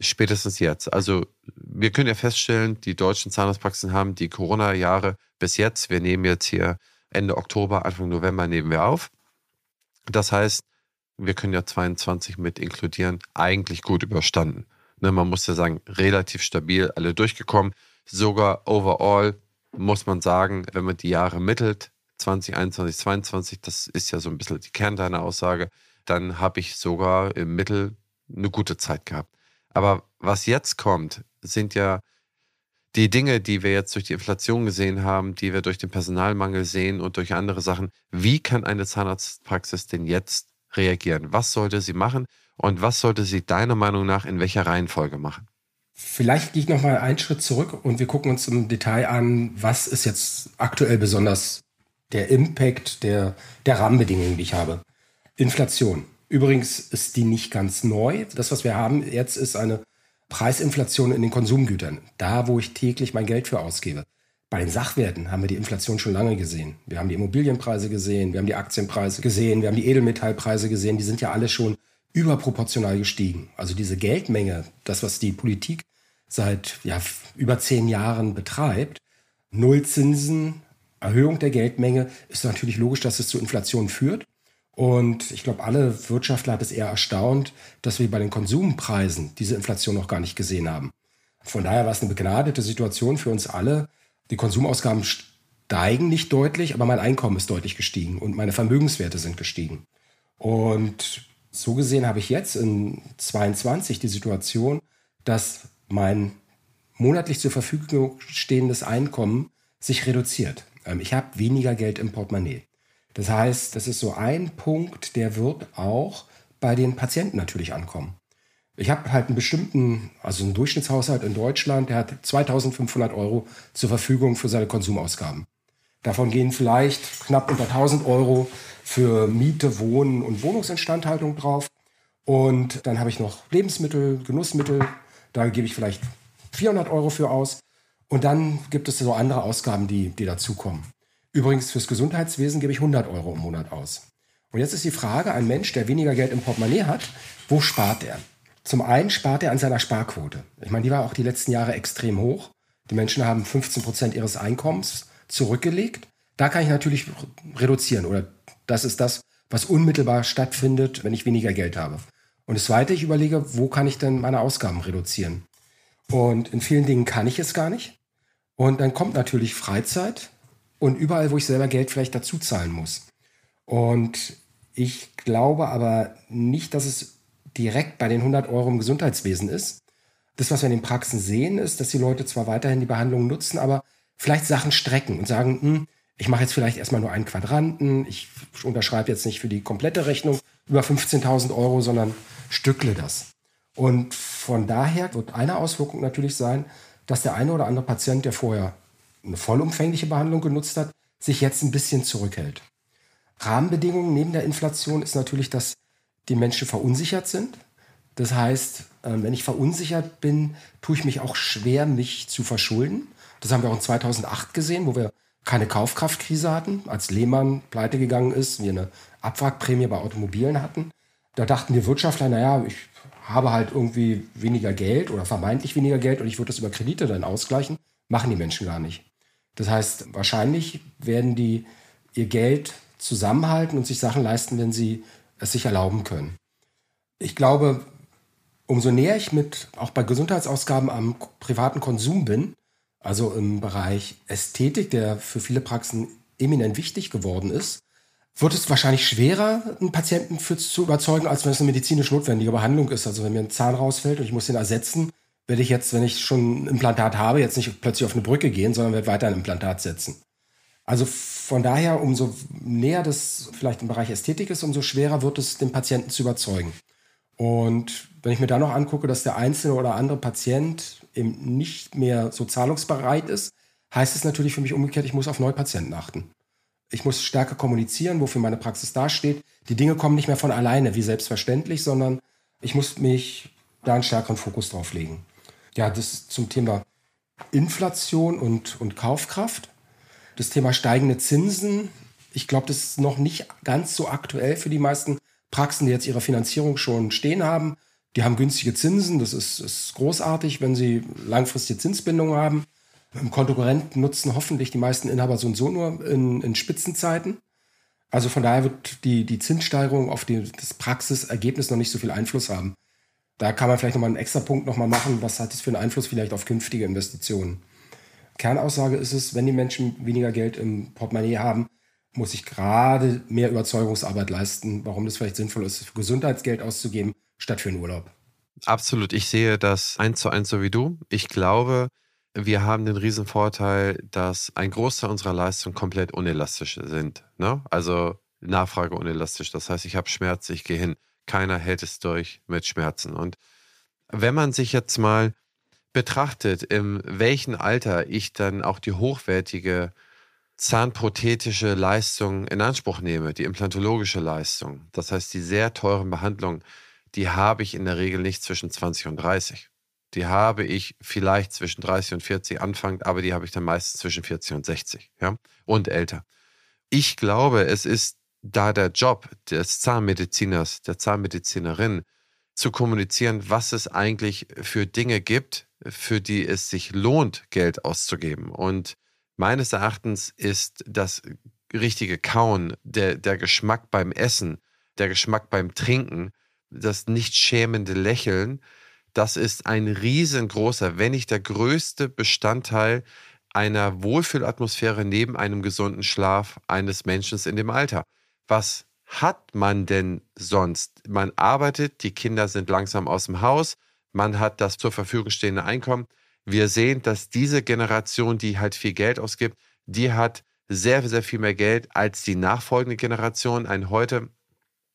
Spätestens jetzt. Also wir können ja feststellen, die deutschen Zahnarztpraxen haben die Corona-Jahre bis jetzt, wir nehmen jetzt hier Ende Oktober, Anfang November nehmen wir auf. Das heißt, wir können ja 22 mit inkludieren, eigentlich gut überstanden. Ne, man muss ja sagen, relativ stabil alle durchgekommen. Sogar overall muss man sagen, wenn man die Jahre mittelt, 2021, 2022, das ist ja so ein bisschen die Kern deiner Aussage, dann habe ich sogar im Mittel eine gute Zeit gehabt. Aber was jetzt kommt, sind ja die Dinge, die wir jetzt durch die Inflation gesehen haben, die wir durch den Personalmangel sehen und durch andere Sachen. Wie kann eine Zahnarztpraxis denn jetzt reagieren? Was sollte sie machen und was sollte sie deiner Meinung nach in welcher Reihenfolge machen? Vielleicht gehe ich noch mal einen Schritt zurück und wir gucken uns im Detail an, was ist jetzt aktuell besonders der Impact der, der Rahmenbedingungen, die ich habe. Inflation. Übrigens ist die nicht ganz neu. Das, was wir haben jetzt, ist eine Preisinflation in den Konsumgütern. Da, wo ich täglich mein Geld für ausgebe. Bei den Sachwerten haben wir die Inflation schon lange gesehen. Wir haben die Immobilienpreise gesehen, wir haben die Aktienpreise gesehen, wir haben die Edelmetallpreise gesehen. Die sind ja alle schon überproportional gestiegen. Also diese Geldmenge, das, was die Politik seit ja, über zehn Jahren betreibt, Nullzinsen, Erhöhung der Geldmenge, ist natürlich logisch, dass es zu Inflation führt. Und ich glaube, alle Wirtschaftler hat es eher erstaunt, dass wir bei den Konsumpreisen diese Inflation noch gar nicht gesehen haben. Von daher war es eine begnadete Situation für uns alle. Die Konsumausgaben steigen nicht deutlich, aber mein Einkommen ist deutlich gestiegen und meine Vermögenswerte sind gestiegen. Und so gesehen habe ich jetzt in 22 die Situation, dass mein monatlich zur Verfügung stehendes Einkommen sich reduziert. Ähm, ich habe weniger Geld im Portemonnaie. Das heißt, das ist so ein Punkt, der wird auch bei den Patienten natürlich ankommen. Ich habe halt einen bestimmten, also einen Durchschnittshaushalt in Deutschland, der hat 2500 Euro zur Verfügung für seine Konsumausgaben. Davon gehen vielleicht knapp unter 1000 Euro für Miete, Wohnen und Wohnungsinstandhaltung drauf. Und dann habe ich noch Lebensmittel, Genussmittel, da gebe ich vielleicht 400 Euro für aus. Und dann gibt es so andere Ausgaben, die, die dazukommen. Übrigens, fürs Gesundheitswesen gebe ich 100 Euro im Monat aus. Und jetzt ist die Frage, ein Mensch, der weniger Geld im Portemonnaie hat, wo spart er? Zum einen spart er an seiner Sparquote. Ich meine, die war auch die letzten Jahre extrem hoch. Die Menschen haben 15 Prozent ihres Einkommens zurückgelegt. Da kann ich natürlich reduzieren oder das ist das, was unmittelbar stattfindet, wenn ich weniger Geld habe. Und das Zweite, ich überlege, wo kann ich denn meine Ausgaben reduzieren? Und in vielen Dingen kann ich es gar nicht. Und dann kommt natürlich Freizeit und überall, wo ich selber Geld vielleicht dazu zahlen muss. Und ich glaube aber nicht, dass es direkt bei den 100 Euro im Gesundheitswesen ist. Das, was wir in den Praxen sehen, ist, dass die Leute zwar weiterhin die Behandlung nutzen, aber vielleicht Sachen strecken und sagen, hm, ich mache jetzt vielleicht erstmal nur einen Quadranten, ich unterschreibe jetzt nicht für die komplette Rechnung über 15.000 Euro, sondern stückle das. Und von daher wird eine Auswirkung natürlich sein, dass der eine oder andere Patient, der vorher eine vollumfängliche Behandlung genutzt hat, sich jetzt ein bisschen zurückhält. Rahmenbedingungen neben der Inflation ist natürlich, dass die Menschen verunsichert sind. Das heißt, ähm, wenn ich verunsichert bin, tue ich mich auch schwer, mich zu verschulden. Das haben wir auch in 2008 gesehen, wo wir keine Kaufkraftkrise hatten, als Lehmann pleite gegangen ist, wir eine Abwrackprämie bei Automobilen hatten. Da dachten die Wirtschaftler, naja, ich habe halt irgendwie weniger Geld oder vermeintlich weniger Geld und ich würde das über Kredite dann ausgleichen. Machen die Menschen gar nicht. Das heißt, wahrscheinlich werden die ihr Geld zusammenhalten und sich Sachen leisten, wenn sie es sich erlauben können. Ich glaube, umso näher ich mit auch bei Gesundheitsausgaben am privaten Konsum bin, also im Bereich Ästhetik, der für viele Praxen eminent wichtig geworden ist, wird es wahrscheinlich schwerer, einen Patienten für zu überzeugen, als wenn es eine medizinisch notwendige Behandlung ist. Also wenn mir ein Zahn rausfällt und ich muss den ersetzen, werde ich jetzt, wenn ich schon ein Implantat habe, jetzt nicht plötzlich auf eine Brücke gehen, sondern werde weiter ein Implantat setzen. Also von daher, umso näher das vielleicht im Bereich Ästhetik ist, umso schwerer wird es, den Patienten zu überzeugen. Und wenn ich mir da noch angucke, dass der einzelne oder andere Patient eben nicht mehr so zahlungsbereit ist, heißt es natürlich für mich umgekehrt, ich muss auf neue Patienten achten. Ich muss stärker kommunizieren, wofür meine Praxis dasteht. Die Dinge kommen nicht mehr von alleine, wie selbstverständlich, sondern ich muss mich da einen stärkeren Fokus drauf legen. Ja, das zum Thema Inflation und, und Kaufkraft. Das Thema steigende Zinsen. Ich glaube, das ist noch nicht ganz so aktuell für die meisten Praxen, die jetzt ihre Finanzierung schon stehen haben. Die haben günstige Zinsen. Das ist, ist großartig, wenn sie langfristige Zinsbindungen haben. Im Konkurrenten nutzen hoffentlich die meisten Inhaber so und so nur in, in Spitzenzeiten. Also von daher wird die, die Zinssteigerung auf die, das Praxisergebnis noch nicht so viel Einfluss haben. Da kann man vielleicht nochmal einen extra Punkt nochmal machen. Was hat das für einen Einfluss vielleicht auf künftige Investitionen? Kernaussage ist es, wenn die Menschen weniger Geld im Portemonnaie haben, muss ich gerade mehr Überzeugungsarbeit leisten, warum das vielleicht sinnvoll ist, für Gesundheitsgeld auszugeben, statt für einen Urlaub. Absolut. Ich sehe das eins zu eins so wie du. Ich glaube, wir haben den riesen Vorteil, dass ein Großteil unserer Leistungen komplett unelastisch sind. Ne? Also Nachfrage unelastisch. Das heißt, ich habe Schmerz, ich gehe hin. Keiner hält es durch mit Schmerzen. Und wenn man sich jetzt mal betrachtet, in welchem Alter ich dann auch die hochwertige zahnprothetische Leistung in Anspruch nehme, die implantologische Leistung, das heißt die sehr teuren Behandlungen, die habe ich in der Regel nicht zwischen 20 und 30. Die habe ich vielleicht zwischen 30 und 40 anfangend, aber die habe ich dann meistens zwischen 40 und 60, ja, und älter. Ich glaube, es ist da der Job des Zahnmediziners, der Zahnmedizinerin, zu kommunizieren, was es eigentlich für Dinge gibt, für die es sich lohnt, Geld auszugeben. Und meines Erachtens ist das richtige Kauen, der, der Geschmack beim Essen, der Geschmack beim Trinken, das nicht schämende Lächeln, das ist ein riesengroßer, wenn nicht der größte Bestandteil einer Wohlfühlatmosphäre neben einem gesunden Schlaf eines Menschen in dem Alter. Was hat man denn sonst? Man arbeitet, die Kinder sind langsam aus dem Haus, man hat das zur Verfügung stehende Einkommen. Wir sehen, dass diese Generation, die halt viel Geld ausgibt, die hat sehr, sehr viel mehr Geld als die nachfolgende Generation. Ein heute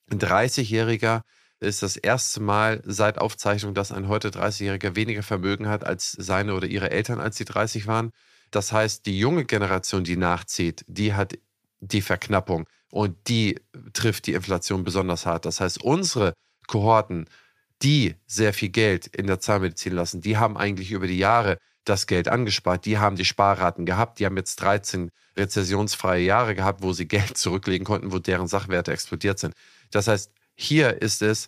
30-Jähriger ist das erste Mal seit Aufzeichnung, dass ein heute 30-Jähriger weniger Vermögen hat als seine oder ihre Eltern, als sie 30 waren. Das heißt, die junge Generation, die nachzieht, die hat die Verknappung und die trifft die Inflation besonders hart. Das heißt, unsere Kohorten, die sehr viel Geld in der Zahnmedizin lassen, die haben eigentlich über die Jahre das Geld angespart. Die haben die Sparraten gehabt. Die haben jetzt 13 rezessionsfreie Jahre gehabt, wo sie Geld zurücklegen konnten, wo deren Sachwerte explodiert sind. Das heißt, hier ist es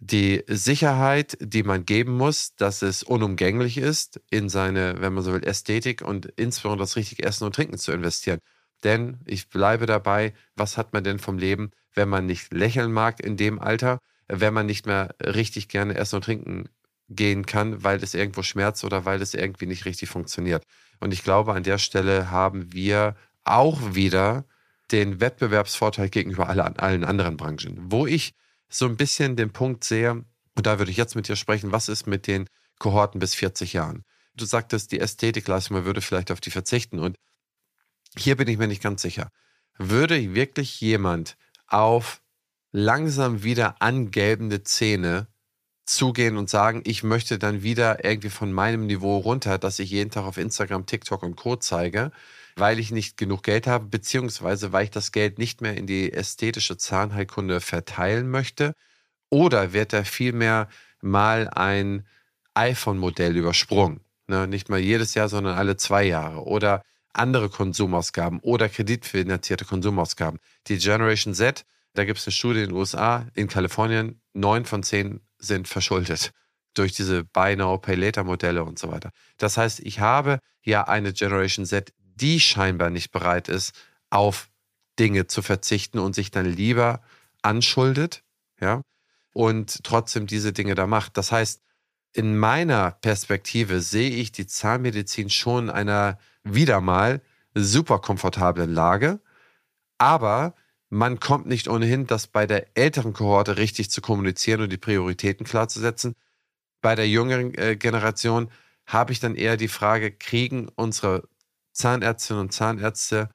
die Sicherheit, die man geben muss, dass es unumgänglich ist, in seine, wenn man so will, Ästhetik und insbesondere das richtige Essen und Trinken zu investieren. Denn ich bleibe dabei, was hat man denn vom Leben, wenn man nicht lächeln mag in dem Alter, wenn man nicht mehr richtig gerne essen und trinken gehen kann, weil es irgendwo schmerzt oder weil es irgendwie nicht richtig funktioniert. Und ich glaube, an der Stelle haben wir auch wieder den Wettbewerbsvorteil gegenüber allen anderen Branchen. Wo ich so ein bisschen den Punkt sehe, und da würde ich jetzt mit dir sprechen, was ist mit den Kohorten bis 40 Jahren? Du sagtest, die Ästhetikleistung, man würde vielleicht auf die verzichten. Und hier bin ich mir nicht ganz sicher. Würde wirklich jemand auf langsam wieder angelbende Zähne zugehen und sagen, ich möchte dann wieder irgendwie von meinem Niveau runter, dass ich jeden Tag auf Instagram, TikTok und Co zeige, weil ich nicht genug Geld habe, beziehungsweise weil ich das Geld nicht mehr in die ästhetische Zahnheilkunde verteilen möchte? Oder wird da vielmehr mal ein iPhone-Modell übersprungen? Ne, nicht mal jedes Jahr, sondern alle zwei Jahre. Oder andere Konsumausgaben oder kreditfinanzierte Konsumausgaben. Die Generation Z, da gibt es eine Studie in den USA, in Kalifornien, neun von zehn sind verschuldet durch diese Buy Now, Pay Later Modelle und so weiter. Das heißt, ich habe ja eine Generation Z, die scheinbar nicht bereit ist, auf Dinge zu verzichten und sich dann lieber anschuldet, ja, und trotzdem diese Dinge da macht. Das heißt, in meiner Perspektive sehe ich die Zahnmedizin schon einer wieder mal super komfortablen Lage, aber man kommt nicht ohnehin, das bei der älteren Kohorte richtig zu kommunizieren und die Prioritäten klar zu setzen. Bei der jüngeren äh, Generation habe ich dann eher die Frage, kriegen unsere Zahnärztinnen und Zahnärzte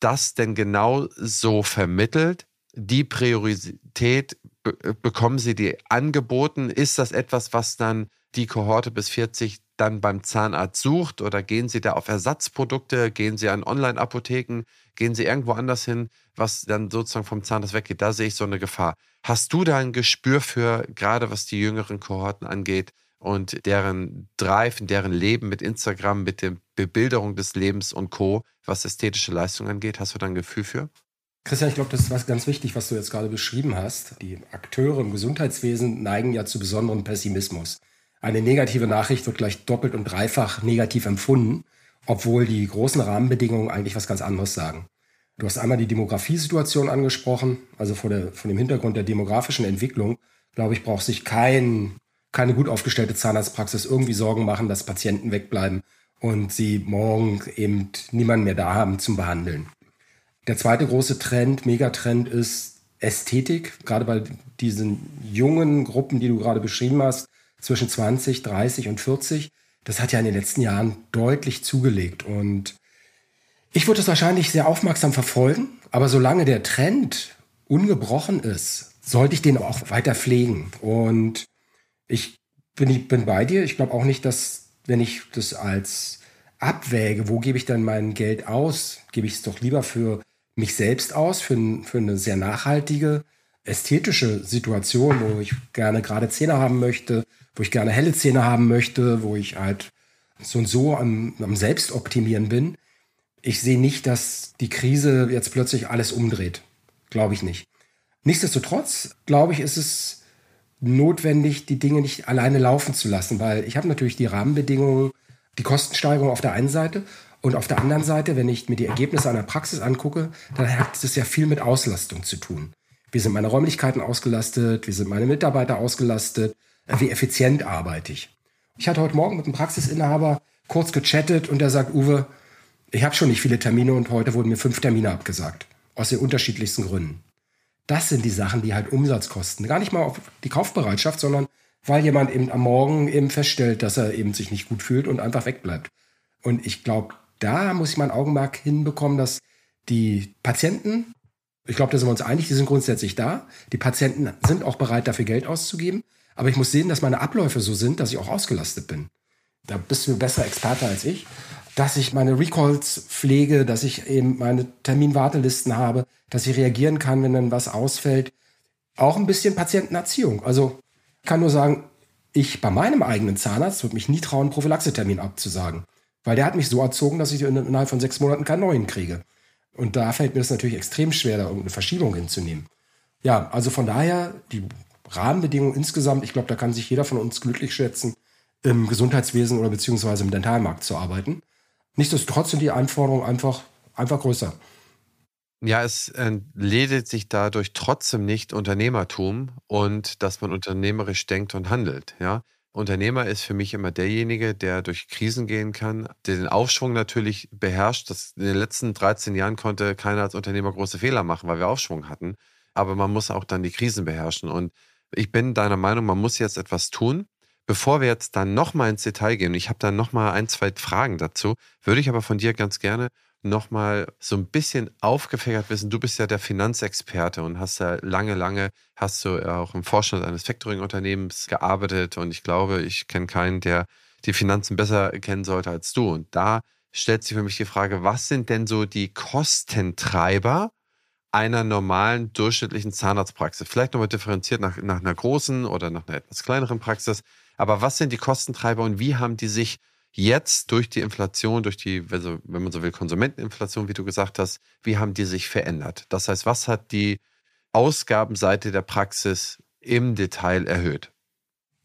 das denn genau so vermittelt? Die Priorität äh, bekommen sie die angeboten? Ist das etwas, was dann die Kohorte bis 40 dann beim Zahnarzt sucht oder gehen Sie da auf Ersatzprodukte, gehen Sie an Online-Apotheken, gehen Sie irgendwo anders hin, was dann sozusagen vom Zahnarzt weggeht. Da sehe ich so eine Gefahr. Hast du da ein Gespür für, gerade was die jüngeren Kohorten angeht und deren Drive, deren Leben mit Instagram, mit der Bebilderung des Lebens und Co., was ästhetische Leistung angeht? Hast du da ein Gefühl für? Christian, ich glaube, das ist was ganz wichtig, was du jetzt gerade beschrieben hast. Die Akteure im Gesundheitswesen neigen ja zu besonderem Pessimismus. Eine negative Nachricht wird gleich doppelt und dreifach negativ empfunden, obwohl die großen Rahmenbedingungen eigentlich was ganz anderes sagen. Du hast einmal die Demografiesituation angesprochen, also vor, der, vor dem Hintergrund der demografischen Entwicklung, glaube ich, braucht sich kein, keine gut aufgestellte Zahnarztpraxis irgendwie Sorgen machen, dass Patienten wegbleiben und sie morgen eben niemanden mehr da haben zum Behandeln. Der zweite große Trend, Megatrend ist Ästhetik, gerade bei diesen jungen Gruppen, die du gerade beschrieben hast, zwischen 20, 30 und 40. Das hat ja in den letzten Jahren deutlich zugelegt. Und ich würde es wahrscheinlich sehr aufmerksam verfolgen, aber solange der Trend ungebrochen ist, sollte ich den auch weiter pflegen. Und ich bin ich bin bei dir. Ich glaube auch nicht, dass, wenn ich das als abwäge, wo gebe ich dann mein Geld aus, gebe ich es doch lieber für mich selbst aus, für, für eine sehr nachhaltige, ästhetische Situation, wo ich gerne gerade Zähne haben möchte, wo ich gerne helle Zähne haben möchte, wo ich halt so und so am, am Selbstoptimieren bin. Ich sehe nicht, dass die Krise jetzt plötzlich alles umdreht. Glaube ich nicht. Nichtsdestotrotz, glaube ich, ist es notwendig, die Dinge nicht alleine laufen zu lassen, weil ich habe natürlich die Rahmenbedingungen, die Kostensteigerung auf der einen Seite und auf der anderen Seite, wenn ich mir die Ergebnisse einer Praxis angucke, dann hat es ja viel mit Auslastung zu tun. Wie sind meine Räumlichkeiten ausgelastet? Wie sind meine Mitarbeiter ausgelastet? Wie effizient arbeite ich? Ich hatte heute Morgen mit einem Praxisinhaber kurz gechattet und er sagt, Uwe, ich habe schon nicht viele Termine und heute wurden mir fünf Termine abgesagt. Aus den unterschiedlichsten Gründen. Das sind die Sachen, die halt Umsatz kosten. Gar nicht mal auf die Kaufbereitschaft, sondern weil jemand eben am Morgen eben feststellt, dass er eben sich nicht gut fühlt und einfach wegbleibt. Und ich glaube, da muss ich mein Augenmerk hinbekommen, dass die Patienten, ich glaube, da sind wir uns einig, die sind grundsätzlich da. Die Patienten sind auch bereit, dafür Geld auszugeben. Aber ich muss sehen, dass meine Abläufe so sind, dass ich auch ausgelastet bin. Da bist du besser Experte als ich. Dass ich meine Recalls pflege, dass ich eben meine Terminwartelisten habe, dass ich reagieren kann, wenn dann was ausfällt. Auch ein bisschen Patientenerziehung. Also ich kann nur sagen, ich bei meinem eigenen Zahnarzt würde mich nie trauen, Prophylaxetermin abzusagen. Weil der hat mich so erzogen, dass ich innerhalb von sechs Monaten keinen neuen kriege. Und da fällt mir das natürlich extrem schwer, da irgendeine Verschiebung hinzunehmen. Ja, also von daher, die Rahmenbedingungen insgesamt, ich glaube, da kann sich jeder von uns glücklich schätzen, im Gesundheitswesen oder beziehungsweise im Dentalmarkt zu arbeiten. Nichtsdestotrotz sind die Anforderungen einfach, einfach größer. Ja, es entledigt sich dadurch trotzdem nicht Unternehmertum und dass man unternehmerisch denkt und handelt. Ja, Unternehmer ist für mich immer derjenige, der durch Krisen gehen kann, der den Aufschwung natürlich beherrscht. Das, in den letzten 13 Jahren konnte keiner als Unternehmer große Fehler machen, weil wir Aufschwung hatten. Aber man muss auch dann die Krisen beherrschen. Und ich bin deiner Meinung, man muss jetzt etwas tun. Bevor wir jetzt dann nochmal ins Detail gehen, ich habe dann nochmal ein, zwei Fragen dazu, würde ich aber von dir ganz gerne nochmal so ein bisschen aufgefächert wissen. Du bist ja der Finanzexperte und hast ja lange, lange, hast du auch im Vorstand eines Factoring-Unternehmens gearbeitet und ich glaube, ich kenne keinen, der die Finanzen besser kennen sollte als du. Und da stellt sich für mich die Frage, was sind denn so die Kostentreiber einer normalen durchschnittlichen Zahnarztpraxis? Vielleicht nochmal differenziert nach, nach einer großen oder nach einer etwas kleineren Praxis. Aber was sind die Kostentreiber und wie haben die sich jetzt durch die Inflation, durch die, also wenn man so will, Konsumenteninflation, wie du gesagt hast, wie haben die sich verändert? Das heißt, was hat die Ausgabenseite der Praxis im Detail erhöht?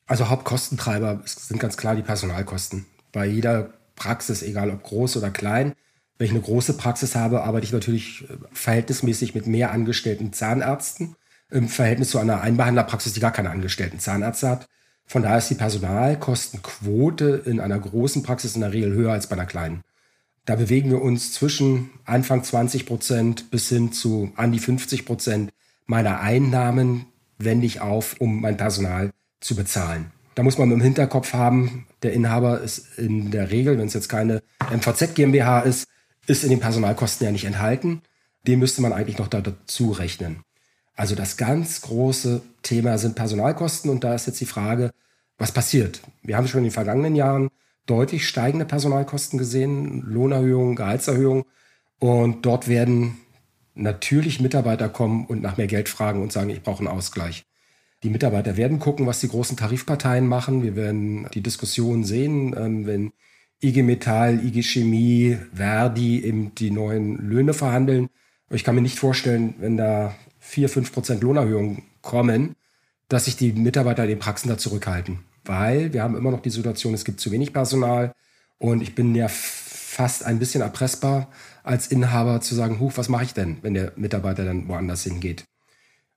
Also Hauptkostentreiber sind ganz klar die Personalkosten. Bei jeder Praxis, egal ob groß oder klein, wenn ich eine große Praxis habe, arbeite ich natürlich äh, verhältnismäßig mit mehr angestellten Zahnärzten im Verhältnis zu einer Einbehandlerpraxis, die gar keine angestellten Zahnärzte hat. Von daher ist die Personalkostenquote in einer großen Praxis in der Regel höher als bei einer kleinen. Da bewegen wir uns zwischen Anfang 20 Prozent bis hin zu an die 50 Prozent meiner Einnahmen wende ich auf, um mein Personal zu bezahlen. Da muss man im Hinterkopf haben, der Inhaber ist in der Regel, wenn es jetzt keine MVZ GmbH ist, ist in den Personalkosten ja nicht enthalten. Den müsste man eigentlich noch dazu rechnen. Also das ganz große Thema sind Personalkosten und da ist jetzt die Frage, was passiert? Wir haben schon in den vergangenen Jahren deutlich steigende Personalkosten gesehen, Lohnerhöhungen, Gehaltserhöhungen und dort werden natürlich Mitarbeiter kommen und nach mehr Geld fragen und sagen, ich brauche einen Ausgleich. Die Mitarbeiter werden gucken, was die großen Tarifparteien machen. Wir werden die Diskussion sehen, ähm, wenn IG Metall, IG Chemie, Verdi eben die neuen Löhne verhandeln. Ich kann mir nicht vorstellen, wenn da 4, 5 Prozent Lohnerhöhungen kommen, dass sich die Mitarbeiter in den Praxen da zurückhalten. Weil wir haben immer noch die Situation, es gibt zu wenig Personal und ich bin ja fast ein bisschen erpressbar als Inhaber zu sagen, huch, was mache ich denn, wenn der Mitarbeiter dann woanders hingeht?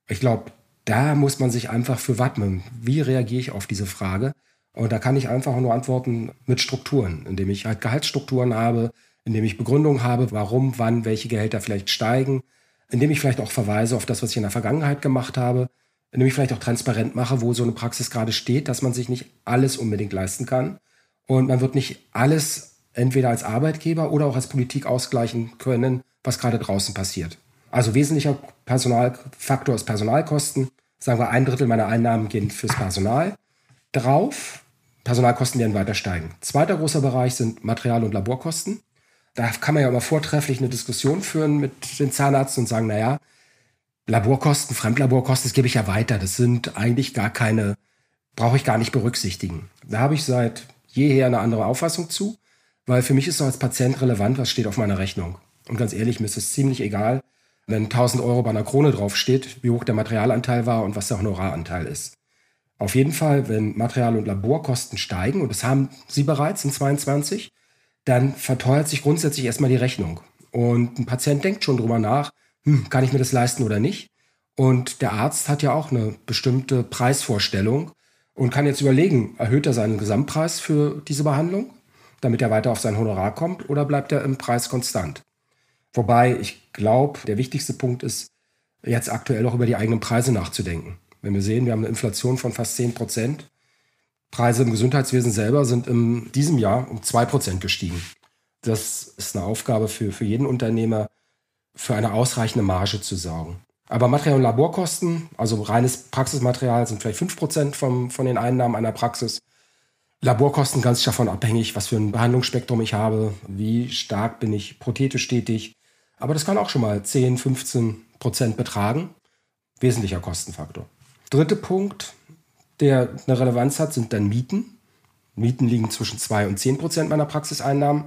Ich glaube, da muss man sich einfach für wappnen. Wie reagiere ich auf diese Frage? Und da kann ich einfach nur antworten mit Strukturen, indem ich halt Gehaltsstrukturen habe, indem ich Begründungen habe, warum, wann, welche Gehälter vielleicht steigen, indem ich vielleicht auch verweise auf das, was ich in der Vergangenheit gemacht habe, indem ich vielleicht auch transparent mache, wo so eine Praxis gerade steht, dass man sich nicht alles unbedingt leisten kann. Und man wird nicht alles entweder als Arbeitgeber oder auch als Politik ausgleichen können, was gerade draußen passiert. Also wesentlicher Personalfaktor ist Personalkosten. Sagen wir, ein Drittel meiner Einnahmen gehen fürs Personal drauf. Personalkosten werden weiter steigen. Zweiter großer Bereich sind Material- und Laborkosten. Da kann man ja immer vortrefflich eine Diskussion führen mit den Zahnärzten und sagen, naja, Laborkosten, Fremdlaborkosten, das gebe ich ja weiter. Das sind eigentlich gar keine, brauche ich gar nicht berücksichtigen. Da habe ich seit jeher eine andere Auffassung zu, weil für mich ist es als Patient relevant, was steht auf meiner Rechnung. Und ganz ehrlich, mir ist es ziemlich egal, wenn 1000 Euro bei einer Krone draufsteht, wie hoch der Materialanteil war und was der Honoraranteil ist. Auf jeden Fall, wenn Material- und Laborkosten steigen, und das haben sie bereits in 22, dann verteuert sich grundsätzlich erstmal die Rechnung. Und ein Patient denkt schon drüber nach, hm, kann ich mir das leisten oder nicht? Und der Arzt hat ja auch eine bestimmte Preisvorstellung und kann jetzt überlegen, erhöht er seinen Gesamtpreis für diese Behandlung, damit er weiter auf sein Honorar kommt, oder bleibt er im Preis konstant? Wobei ich glaube, der wichtigste Punkt ist, jetzt aktuell auch über die eigenen Preise nachzudenken. Wenn wir sehen, wir haben eine Inflation von fast 10 Prozent, Preise im Gesundheitswesen selber sind in diesem Jahr um 2 Prozent gestiegen. Das ist eine Aufgabe für, für jeden Unternehmer, für eine ausreichende Marge zu sorgen. Aber Material- und Laborkosten, also reines Praxismaterial, sind vielleicht 5% vom, von den Einnahmen einer Praxis. Laborkosten ganz davon abhängig, was für ein Behandlungsspektrum ich habe, wie stark bin ich prothetisch tätig. Aber das kann auch schon mal 10, 15 Prozent betragen. Wesentlicher Kostenfaktor. Dritter Punkt, der eine Relevanz hat, sind dann Mieten. Mieten liegen zwischen 2 und 10 Prozent meiner Praxiseinnahmen.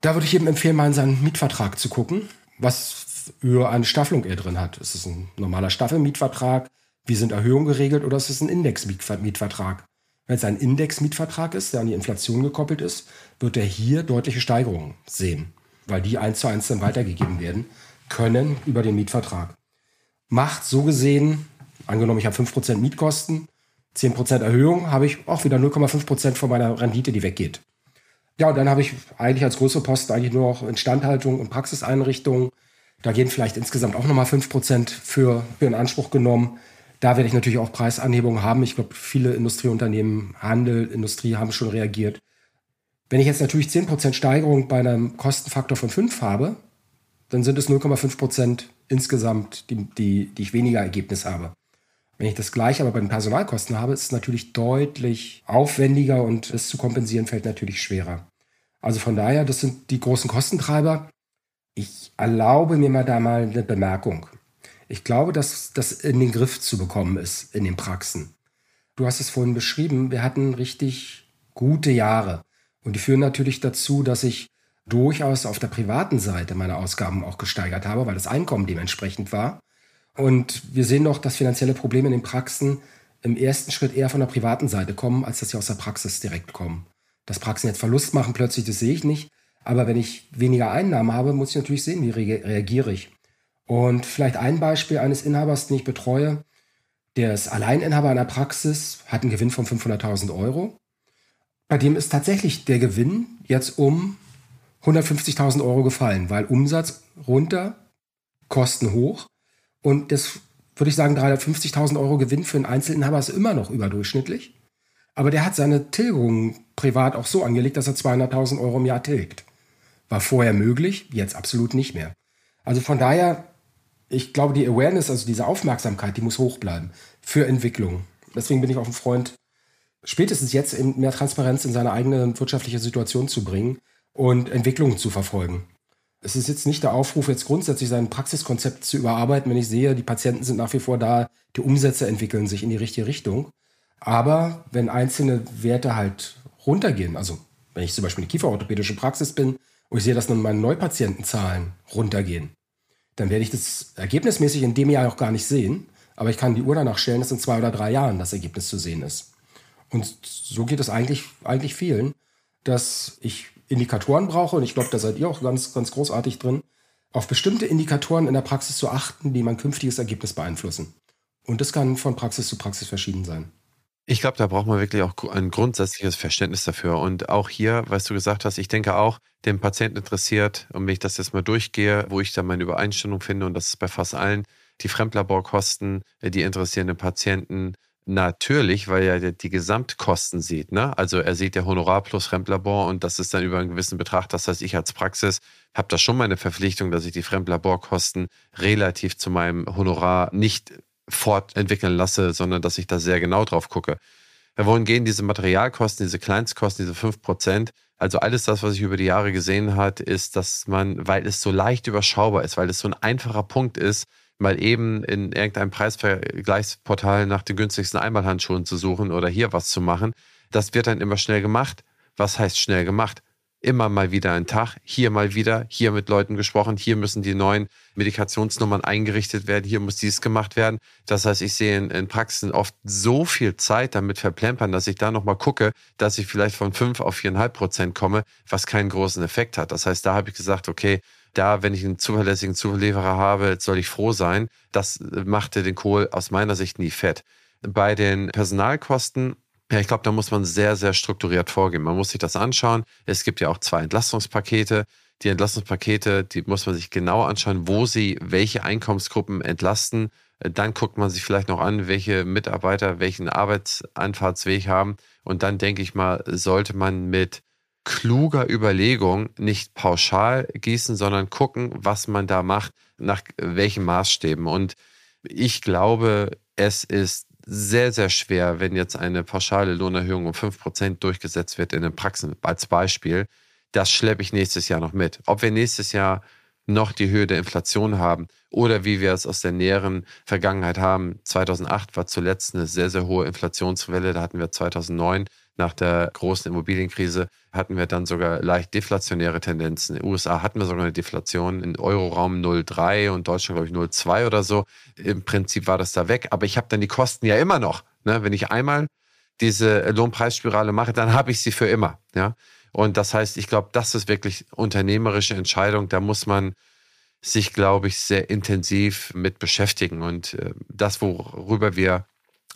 Da würde ich jedem empfehlen, mal in seinen Mietvertrag zu gucken, was für eine Staffelung er drin hat. Ist es ein normaler Staffelmietvertrag? Wie sind Erhöhungen geregelt oder ist es ein Indexmietvertrag? Wenn es ein Indexmietvertrag ist, der an die Inflation gekoppelt ist, wird er hier deutliche Steigerungen sehen, weil die eins zu eins dann weitergegeben werden können über den Mietvertrag. Macht so gesehen, angenommen ich habe 5% Mietkosten, 10% Erhöhung, habe ich auch wieder 0,5% von meiner Rendite, die weggeht. Ja, und dann habe ich eigentlich als größere Posten eigentlich nur noch Instandhaltung und Praxiseinrichtungen. Da gehen vielleicht insgesamt auch nochmal 5% für, für in Anspruch genommen. Da werde ich natürlich auch Preisanhebungen haben. Ich glaube, viele Industrieunternehmen, Handel, Industrie haben schon reagiert. Wenn ich jetzt natürlich 10% Steigerung bei einem Kostenfaktor von 5 habe, dann sind es 0,5% insgesamt, die, die, die ich weniger Ergebnis habe. Wenn ich das gleiche aber bei den Personalkosten habe, ist es natürlich deutlich aufwendiger und es zu kompensieren fällt natürlich schwerer. Also von daher, das sind die großen Kostentreiber. Ich erlaube mir mal da mal eine Bemerkung. Ich glaube, dass das in den Griff zu bekommen ist in den Praxen. Du hast es vorhin beschrieben, wir hatten richtig gute Jahre. Und die führen natürlich dazu, dass ich durchaus auf der privaten Seite meine Ausgaben auch gesteigert habe, weil das Einkommen dementsprechend war. Und wir sehen doch, dass finanzielle Probleme in den Praxen im ersten Schritt eher von der privaten Seite kommen, als dass sie aus der Praxis direkt kommen. Dass Praxen jetzt Verlust machen plötzlich, das sehe ich nicht. Aber wenn ich weniger Einnahmen habe, muss ich natürlich sehen, wie reagiere ich. Und vielleicht ein Beispiel eines Inhabers, den ich betreue. Der ist Alleininhaber einer Praxis, hat einen Gewinn von 500.000 Euro. Bei dem ist tatsächlich der Gewinn jetzt um 150.000 Euro gefallen, weil Umsatz runter, Kosten hoch. Und das würde ich sagen, 350.000 Euro Gewinn für einen Einzelinhaber ist immer noch überdurchschnittlich. Aber der hat seine Tilgung privat auch so angelegt, dass er 200.000 Euro im Jahr tilgt. War vorher möglich, jetzt absolut nicht mehr. Also von daher ich glaube, die Awareness, also diese Aufmerksamkeit, die muss hoch bleiben für Entwicklung. Deswegen bin ich auch ein Freund, spätestens jetzt mehr Transparenz in seine eigene wirtschaftliche Situation zu bringen und Entwicklungen zu verfolgen. Es ist jetzt nicht der Aufruf, jetzt grundsätzlich sein Praxiskonzept zu überarbeiten, wenn ich sehe, die Patienten sind nach wie vor da, die Umsätze entwickeln sich in die richtige Richtung. Aber wenn einzelne Werte halt runtergehen, also wenn ich zum Beispiel eine kieferorthopädische Praxis bin und ich sehe, dass nun meine Neupatientenzahlen runtergehen, dann werde ich das ergebnismäßig in dem Jahr auch gar nicht sehen. Aber ich kann die Uhr danach stellen, dass in zwei oder drei Jahren das Ergebnis zu sehen ist. Und so geht es eigentlich, eigentlich vielen, dass ich Indikatoren brauche, und ich glaube, da seid ihr auch ganz, ganz großartig drin, auf bestimmte Indikatoren in der Praxis zu achten, die mein künftiges Ergebnis beeinflussen. Und das kann von Praxis zu Praxis verschieden sein. Ich glaube, da braucht man wirklich auch ein grundsätzliches Verständnis dafür. Und auch hier, was du gesagt hast, ich denke auch, den Patienten interessiert, und wenn ich das jetzt mal durchgehe, wo ich da meine Übereinstimmung finde, und das ist bei fast allen, die Fremdlaborkosten, äh, die interessieren den Patienten natürlich, weil er die Gesamtkosten sieht. Ne? Also er sieht der Honorar plus Fremdlabor und das ist dann über einen gewissen Betrag. Das heißt, ich als Praxis habe da schon meine Verpflichtung, dass ich die Fremdlaborkosten relativ zu meinem Honorar nicht fortentwickeln lasse, sondern dass ich da sehr genau drauf gucke. Wohingegen diese Materialkosten, diese Kleinstkosten, diese 5%, also alles das, was ich über die Jahre gesehen hat, ist, dass man, weil es so leicht überschaubar ist, weil es so ein einfacher Punkt ist, mal eben in irgendeinem Preisvergleichsportal nach den günstigsten Einmalhandschuhen zu suchen oder hier was zu machen, das wird dann immer schnell gemacht. Was heißt schnell gemacht? immer mal wieder ein Tag, hier mal wieder, hier mit Leuten gesprochen, hier müssen die neuen Medikationsnummern eingerichtet werden, hier muss dies gemacht werden. Das heißt, ich sehe in, in Praxen oft so viel Zeit damit verplempern, dass ich da nochmal gucke, dass ich vielleicht von fünf auf viereinhalb Prozent komme, was keinen großen Effekt hat. Das heißt, da habe ich gesagt, okay, da, wenn ich einen zuverlässigen Zulieferer habe, soll ich froh sein. Das machte den Kohl aus meiner Sicht nie fett. Bei den Personalkosten ja, ich glaube, da muss man sehr, sehr strukturiert vorgehen. Man muss sich das anschauen. Es gibt ja auch zwei Entlastungspakete. Die Entlastungspakete, die muss man sich genau anschauen, wo sie welche Einkommensgruppen entlasten. Dann guckt man sich vielleicht noch an, welche Mitarbeiter welchen Arbeitsanfahrtsweg haben. Und dann denke ich mal, sollte man mit kluger Überlegung nicht pauschal gießen, sondern gucken, was man da macht, nach welchen Maßstäben. Und ich glaube, es ist sehr, sehr schwer, wenn jetzt eine pauschale Lohnerhöhung um 5% durchgesetzt wird in den Praxen als Beispiel. Das schleppe ich nächstes Jahr noch mit. Ob wir nächstes Jahr noch die Höhe der Inflation haben oder wie wir es aus der näheren Vergangenheit haben. 2008 war zuletzt eine sehr, sehr hohe Inflationswelle. Da hatten wir 2009 nach der großen Immobilienkrise hatten wir dann sogar leicht deflationäre Tendenzen. In den USA hatten wir sogar eine Deflation, in Euroraum 0,3 und Deutschland, glaube ich, 0,2 oder so. Im Prinzip war das da weg, aber ich habe dann die Kosten ja immer noch. Ne? Wenn ich einmal diese Lohnpreisspirale mache, dann habe ich sie für immer. Ja? Und das heißt, ich glaube, das ist wirklich unternehmerische Entscheidung. Da muss man sich, glaube ich, sehr intensiv mit beschäftigen. Und äh, das, worüber wir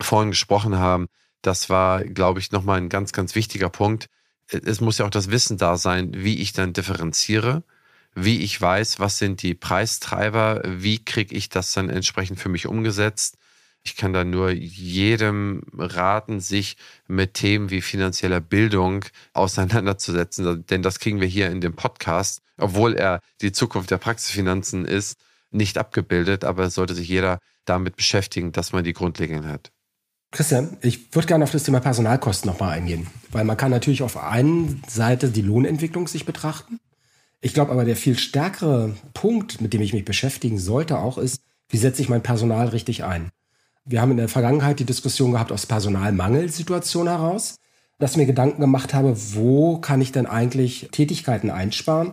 vorhin gesprochen haben, das war, glaube ich, nochmal ein ganz, ganz wichtiger Punkt. Es muss ja auch das Wissen da sein, wie ich dann differenziere, wie ich weiß, was sind die Preistreiber, wie kriege ich das dann entsprechend für mich umgesetzt. Ich kann da nur jedem raten, sich mit Themen wie finanzieller Bildung auseinanderzusetzen, denn das kriegen wir hier in dem Podcast, obwohl er die Zukunft der Praxisfinanzen ist, nicht abgebildet, aber es sollte sich jeder damit beschäftigen, dass man die Grundlegenden hat. Christian, ich würde gerne auf das Thema Personalkosten nochmal eingehen, weil man kann natürlich auf einer Seite die Lohnentwicklung sich betrachten. Ich glaube aber, der viel stärkere Punkt, mit dem ich mich beschäftigen sollte, auch ist, wie setze ich mein Personal richtig ein? Wir haben in der Vergangenheit die Diskussion gehabt aus Personalmangelsituation heraus, dass ich mir Gedanken gemacht habe, wo kann ich denn eigentlich Tätigkeiten einsparen?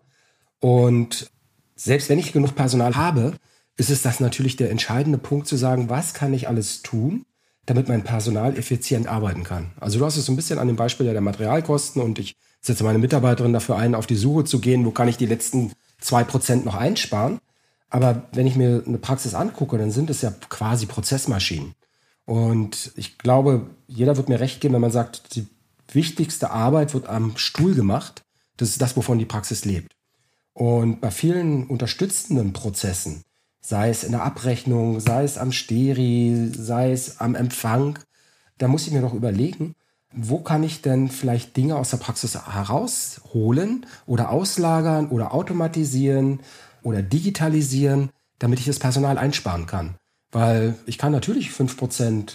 Und selbst wenn ich genug Personal habe, ist es das natürlich der entscheidende Punkt zu sagen, was kann ich alles tun, damit mein Personal effizient arbeiten kann. Also du hast es so ein bisschen an dem Beispiel der Materialkosten und ich setze meine Mitarbeiterin dafür ein, auf die Suche zu gehen, wo kann ich die letzten zwei Prozent noch einsparen. Aber wenn ich mir eine Praxis angucke, dann sind es ja quasi Prozessmaschinen. Und ich glaube, jeder wird mir recht geben, wenn man sagt, die wichtigste Arbeit wird am Stuhl gemacht. Das ist das, wovon die Praxis lebt. Und bei vielen unterstützenden Prozessen sei es in der Abrechnung, sei es am Steri, sei es am Empfang. Da muss ich mir doch überlegen, wo kann ich denn vielleicht Dinge aus der Praxis herausholen oder auslagern oder automatisieren oder digitalisieren, damit ich das Personal einsparen kann. Weil ich kann natürlich 5%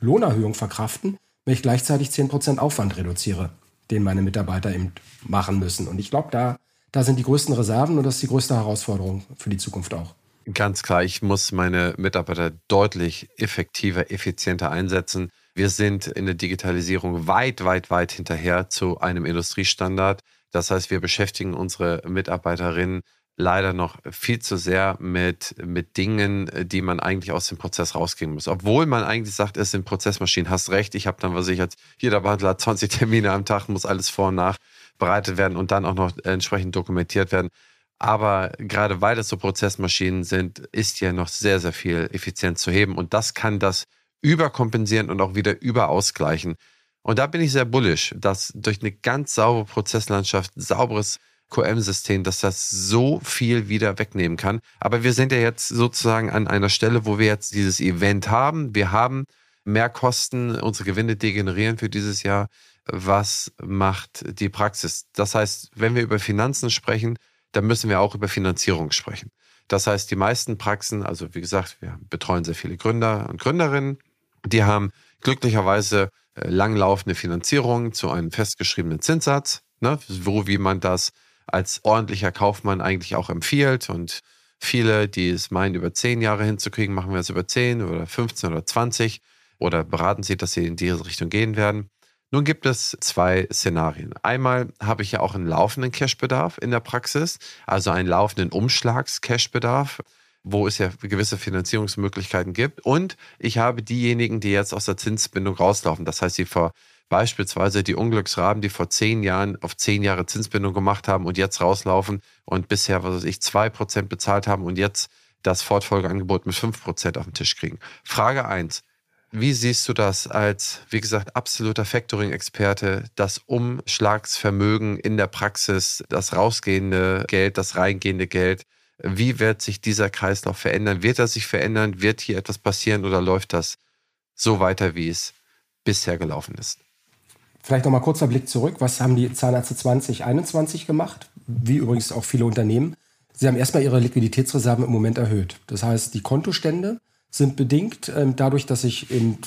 Lohnerhöhung verkraften, wenn ich gleichzeitig 10% Aufwand reduziere, den meine Mitarbeiter eben machen müssen. Und ich glaube, da, da sind die größten Reserven und das ist die größte Herausforderung für die Zukunft auch. Ganz klar, ich muss meine Mitarbeiter deutlich effektiver, effizienter einsetzen. Wir sind in der Digitalisierung weit, weit, weit hinterher zu einem Industriestandard. Das heißt, wir beschäftigen unsere Mitarbeiterinnen leider noch viel zu sehr mit, mit Dingen, die man eigentlich aus dem Prozess rausgehen muss. Obwohl man eigentlich sagt, es sind Prozessmaschinen. Hast recht, ich habe dann, was ich jetzt, jeder Behandler hat 20 Termine am Tag, muss alles vor und nach bereitet werden und dann auch noch entsprechend dokumentiert werden. Aber gerade weil es so Prozessmaschinen sind, ist ja noch sehr, sehr viel Effizienz zu heben. Und das kann das überkompensieren und auch wieder überausgleichen. Und da bin ich sehr bullisch, dass durch eine ganz saubere Prozesslandschaft, sauberes QM-System, dass das so viel wieder wegnehmen kann. Aber wir sind ja jetzt sozusagen an einer Stelle, wo wir jetzt dieses Event haben. Wir haben mehr Kosten, unsere Gewinne degenerieren für dieses Jahr. Was macht die Praxis? Das heißt, wenn wir über Finanzen sprechen, dann müssen wir auch über Finanzierung sprechen. Das heißt, die meisten Praxen, also wie gesagt, wir betreuen sehr viele Gründer und Gründerinnen, die haben glücklicherweise äh, langlaufende Finanzierung zu einem festgeschriebenen Zinssatz, ne, so wie man das als ordentlicher Kaufmann eigentlich auch empfiehlt. Und viele, die es meinen, über zehn Jahre hinzukriegen, machen wir es über zehn oder 15 oder 20 oder beraten sie, dass sie in diese Richtung gehen werden. Nun gibt es zwei Szenarien. Einmal habe ich ja auch einen laufenden Cashbedarf in der Praxis, also einen laufenden Umschlags-Cashbedarf, wo es ja gewisse Finanzierungsmöglichkeiten gibt. Und ich habe diejenigen, die jetzt aus der Zinsbindung rauslaufen. Das heißt, die vor beispielsweise die Unglücksraben, die vor zehn Jahren auf zehn Jahre Zinsbindung gemacht haben und jetzt rauslaufen und bisher, was weiß ich, zwei Prozent bezahlt haben und jetzt das Fortfolgeangebot mit fünf Prozent auf den Tisch kriegen. Frage eins: Wie siehst du das als, wie gesagt, absoluter Factoring-Experte, das Umschlagsvermögen in der Praxis, das rausgehende Geld, das reingehende Geld? Wie wird sich dieser Kreislauf verändern? Wird er sich verändern? Wird hier etwas passieren oder läuft das so weiter, wie es bisher gelaufen ist? Vielleicht nochmal kurzer Blick zurück. Was haben die Zahnärzte 2021 gemacht? Wie übrigens auch viele Unternehmen. Sie haben erstmal ihre Liquiditätsreserven im Moment erhöht. Das heißt, die Kontostände sind bedingt äh, dadurch, dass ich eben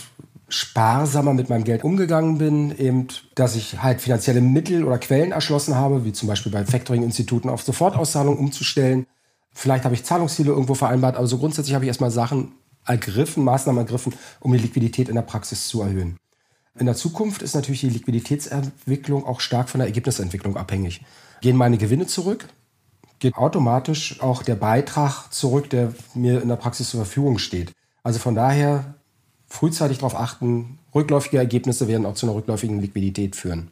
sparsamer mit meinem Geld umgegangen bin, eben, dass ich halt finanzielle Mittel oder Quellen erschlossen habe, wie zum Beispiel bei Factoring-Instituten auf Sofortauszahlung umzustellen. Vielleicht habe ich Zahlungsziele irgendwo vereinbart, aber so grundsätzlich habe ich erstmal Sachen ergriffen, Maßnahmen ergriffen, um die Liquidität in der Praxis zu erhöhen. In der Zukunft ist natürlich die Liquiditätsentwicklung auch stark von der Ergebnisentwicklung abhängig. Gehen meine Gewinne zurück, geht automatisch auch der Beitrag zurück, der mir in der Praxis zur Verfügung steht. Also von daher frühzeitig darauf achten, rückläufige Ergebnisse werden auch zu einer rückläufigen Liquidität führen.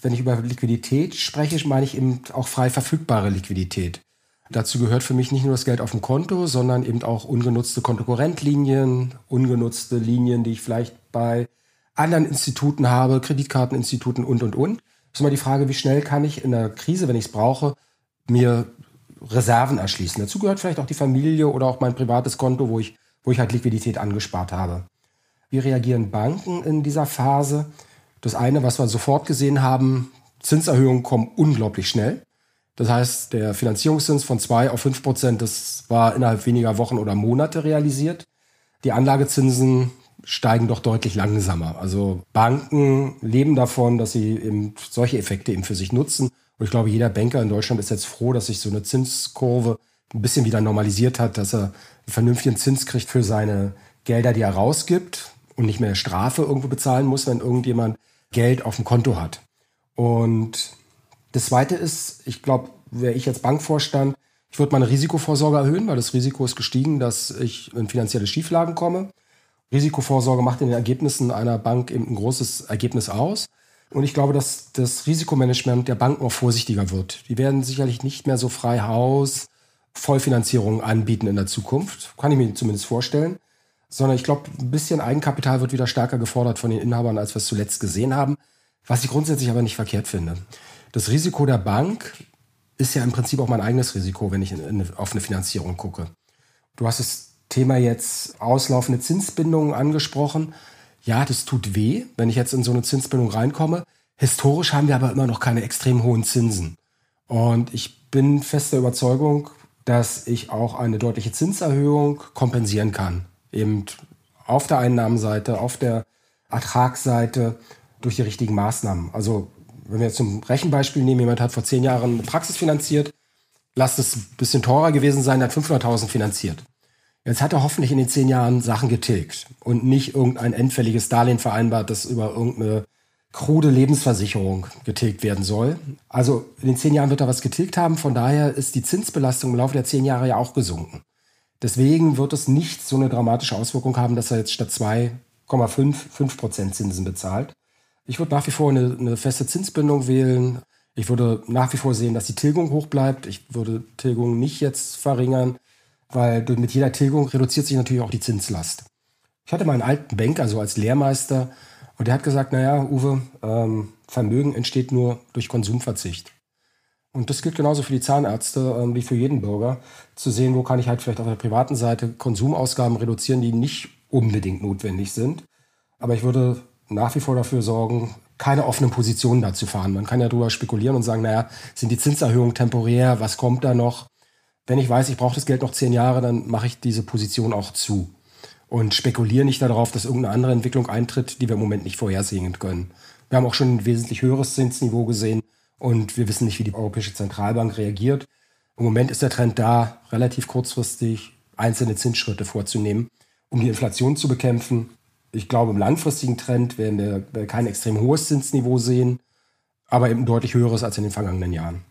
Wenn ich über Liquidität spreche, meine ich eben auch frei verfügbare Liquidität. Dazu gehört für mich nicht nur das Geld auf dem Konto, sondern eben auch ungenutzte Kontokorrentlinien, ungenutzte Linien, die ich vielleicht bei anderen Instituten habe, Kreditkarteninstituten und, und, und. Das ist immer die Frage, wie schnell kann ich in der Krise, wenn ich es brauche, mir Reserven erschließen. Dazu gehört vielleicht auch die Familie oder auch mein privates Konto, wo ich, wo ich halt Liquidität angespart habe. Wie reagieren Banken in dieser Phase? Das eine, was wir sofort gesehen haben, Zinserhöhungen kommen unglaublich schnell. Das heißt, der Finanzierungszins von 2 auf 5 Prozent, das war innerhalb weniger Wochen oder Monate realisiert. Die Anlagezinsen steigen doch deutlich langsamer. Also Banken leben davon, dass sie eben solche Effekte eben für sich nutzen. Und ich glaube, jeder Banker in Deutschland ist jetzt froh, dass sich so eine Zinskurve ein bisschen wieder normalisiert hat, dass er einen vernünftigen Zins kriegt für seine Gelder, die er rausgibt und nicht mehr Strafe irgendwo bezahlen muss, wenn irgendjemand Geld auf dem Konto hat. Und das Zweite ist, ich glaube, wäre ich jetzt Bankvorstand, ich würde meine Risikovorsorge erhöhen, weil das Risiko ist gestiegen, dass ich in finanzielle Schieflagen komme. Risikovorsorge macht in den Ergebnissen einer Bank eben ein großes Ergebnis aus. Und ich glaube, dass das Risikomanagement der Banken auch vorsichtiger wird. Die werden sicherlich nicht mehr so frei Haus Vollfinanzierung anbieten in der Zukunft. Kann ich mir zumindest vorstellen. Sondern ich glaube, ein bisschen Eigenkapital wird wieder stärker gefordert von den Inhabern, als wir es zuletzt gesehen haben. Was ich grundsätzlich aber nicht verkehrt finde. Das Risiko der Bank ist ja im Prinzip auch mein eigenes Risiko, wenn ich in, in, auf eine Finanzierung gucke. Du hast es Thema jetzt auslaufende Zinsbindungen angesprochen. Ja, das tut weh, wenn ich jetzt in so eine Zinsbindung reinkomme. Historisch haben wir aber immer noch keine extrem hohen Zinsen. Und ich bin fester Überzeugung, dass ich auch eine deutliche Zinserhöhung kompensieren kann. Eben auf der Einnahmenseite, auf der Ertragsseite durch die richtigen Maßnahmen. Also wenn wir jetzt zum Rechenbeispiel nehmen, jemand hat vor zehn Jahren eine Praxis finanziert, lasst es ein bisschen teurer gewesen sein, hat 500.000 finanziert. Jetzt hat er hoffentlich in den zehn Jahren Sachen getilgt und nicht irgendein endfälliges Darlehen vereinbart, das über irgendeine krude Lebensversicherung getilgt werden soll. Also in den zehn Jahren wird er was getilgt haben. Von daher ist die Zinsbelastung im Laufe der zehn Jahre ja auch gesunken. Deswegen wird es nicht so eine dramatische Auswirkung haben, dass er jetzt statt 2,5 5 Prozent Zinsen bezahlt. Ich würde nach wie vor eine, eine feste Zinsbindung wählen. Ich würde nach wie vor sehen, dass die Tilgung hoch bleibt. Ich würde Tilgung nicht jetzt verringern weil mit jeder Tilgung reduziert sich natürlich auch die Zinslast. Ich hatte mal einen alten Banker, so als Lehrmeister, und der hat gesagt, naja, Uwe, ähm, Vermögen entsteht nur durch Konsumverzicht. Und das gilt genauso für die Zahnärzte ähm, wie für jeden Bürger, zu sehen, wo kann ich halt vielleicht auf der privaten Seite Konsumausgaben reduzieren, die nicht unbedingt notwendig sind. Aber ich würde nach wie vor dafür sorgen, keine offenen Positionen dazu fahren. Man kann ja darüber spekulieren und sagen, naja, sind die Zinserhöhungen temporär, was kommt da noch? Wenn ich weiß, ich brauche das Geld noch zehn Jahre, dann mache ich diese Position auch zu. und spekuliere nicht darauf, dass irgendeine andere Entwicklung eintritt, die wir im Moment nicht vorhersehen können. Wir haben auch schon ein wesentlich höheres Zinsniveau gesehen und wir wissen nicht, wie die Europäische Zentralbank reagiert. Im Moment ist der Trend da, relativ kurzfristig einzelne Zinsschritte vorzunehmen, um die Inflation zu bekämpfen. Ich glaube, im langfristigen Trend werden wir kein extrem hohes Zinsniveau sehen, aber eben deutlich höheres als in den vergangenen Jahren.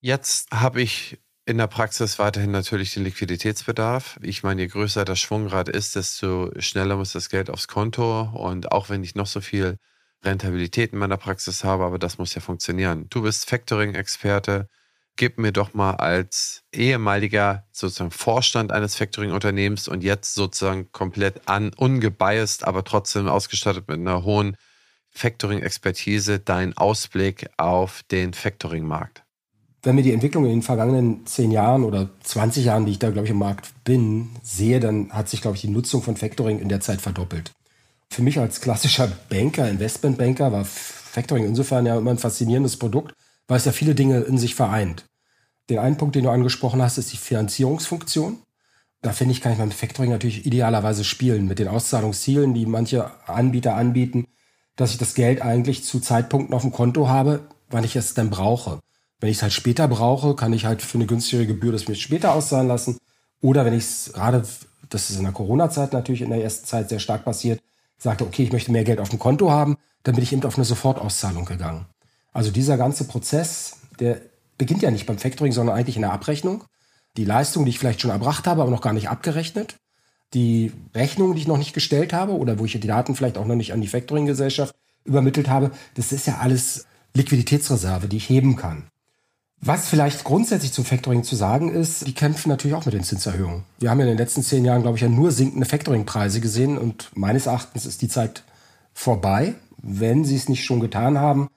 Jetzt habe ich in der Praxis weiterhin natürlich den Liquiditätsbedarf. Ich meine, je größer das Schwungrad ist, desto schneller muss das Geld aufs Konto. Und auch wenn ich noch so viel Rentabilität in meiner Praxis habe, aber das muss ja funktionieren. Du bist Factoring-Experte. Gib mir doch mal als ehemaliger sozusagen Vorstand eines Factoring-Unternehmens und jetzt sozusagen komplett an, ungebiased, aber trotzdem ausgestattet mit einer hohen Factoring-Expertise, deinen Ausblick auf den Factoring-Markt wenn mir die Entwicklung in den vergangenen zehn Jahren oder 20 Jahren, die ich da, glaube ich, im Markt bin, sehe, dann hat sich, glaube ich, die Nutzung von Factoring in der Zeit verdoppelt. Für mich als klassischer Banker, Investmentbanker, war Factoring insofern ja immer ein faszinierendes Produkt, weil es ja viele Dinge in sich vereint. Den einen Punkt, den du angesprochen hast, ist die Finanzierungsfunktion. Da finde ich, kann ich mit Factoring natürlich idealerweise spielen, mit den Auszahlungszielen, die manche Anbieter anbieten, dass ich das Geld eigentlich zu Zeitpunkten auf dem Konto habe, wann ich es denn brauche. Wenn ich es halt später brauche, kann ich halt für eine günstigere Gebühr das mir später auszahlen lassen. Oder wenn ich es gerade, das ist in der Corona-Zeit natürlich in der ersten Zeit sehr stark passiert, sagte, okay, ich möchte mehr Geld auf dem Konto haben, dann bin ich eben auf eine Sofortauszahlung gegangen. Also dieser ganze Prozess, der beginnt ja nicht beim Factoring, sondern eigentlich in der Abrechnung. Die Leistung, die ich vielleicht schon erbracht habe, aber noch gar nicht abgerechnet. Die Rechnung, die ich noch nicht gestellt habe oder wo ich die Daten vielleicht auch noch nicht an die Factoring-Gesellschaft übermittelt habe, das ist ja alles Liquiditätsreserve, die ich heben kann. Was vielleicht grundsätzlich zum Factoring zu sagen ist, die kämpfen natürlich auch mit den Zinserhöhungen. Wir haben ja in den letzten zehn Jahren, glaube ich, ja nur sinkende Factoring-Preise gesehen und meines Erachtens ist die Zeit vorbei. Wenn sie es nicht schon getan haben,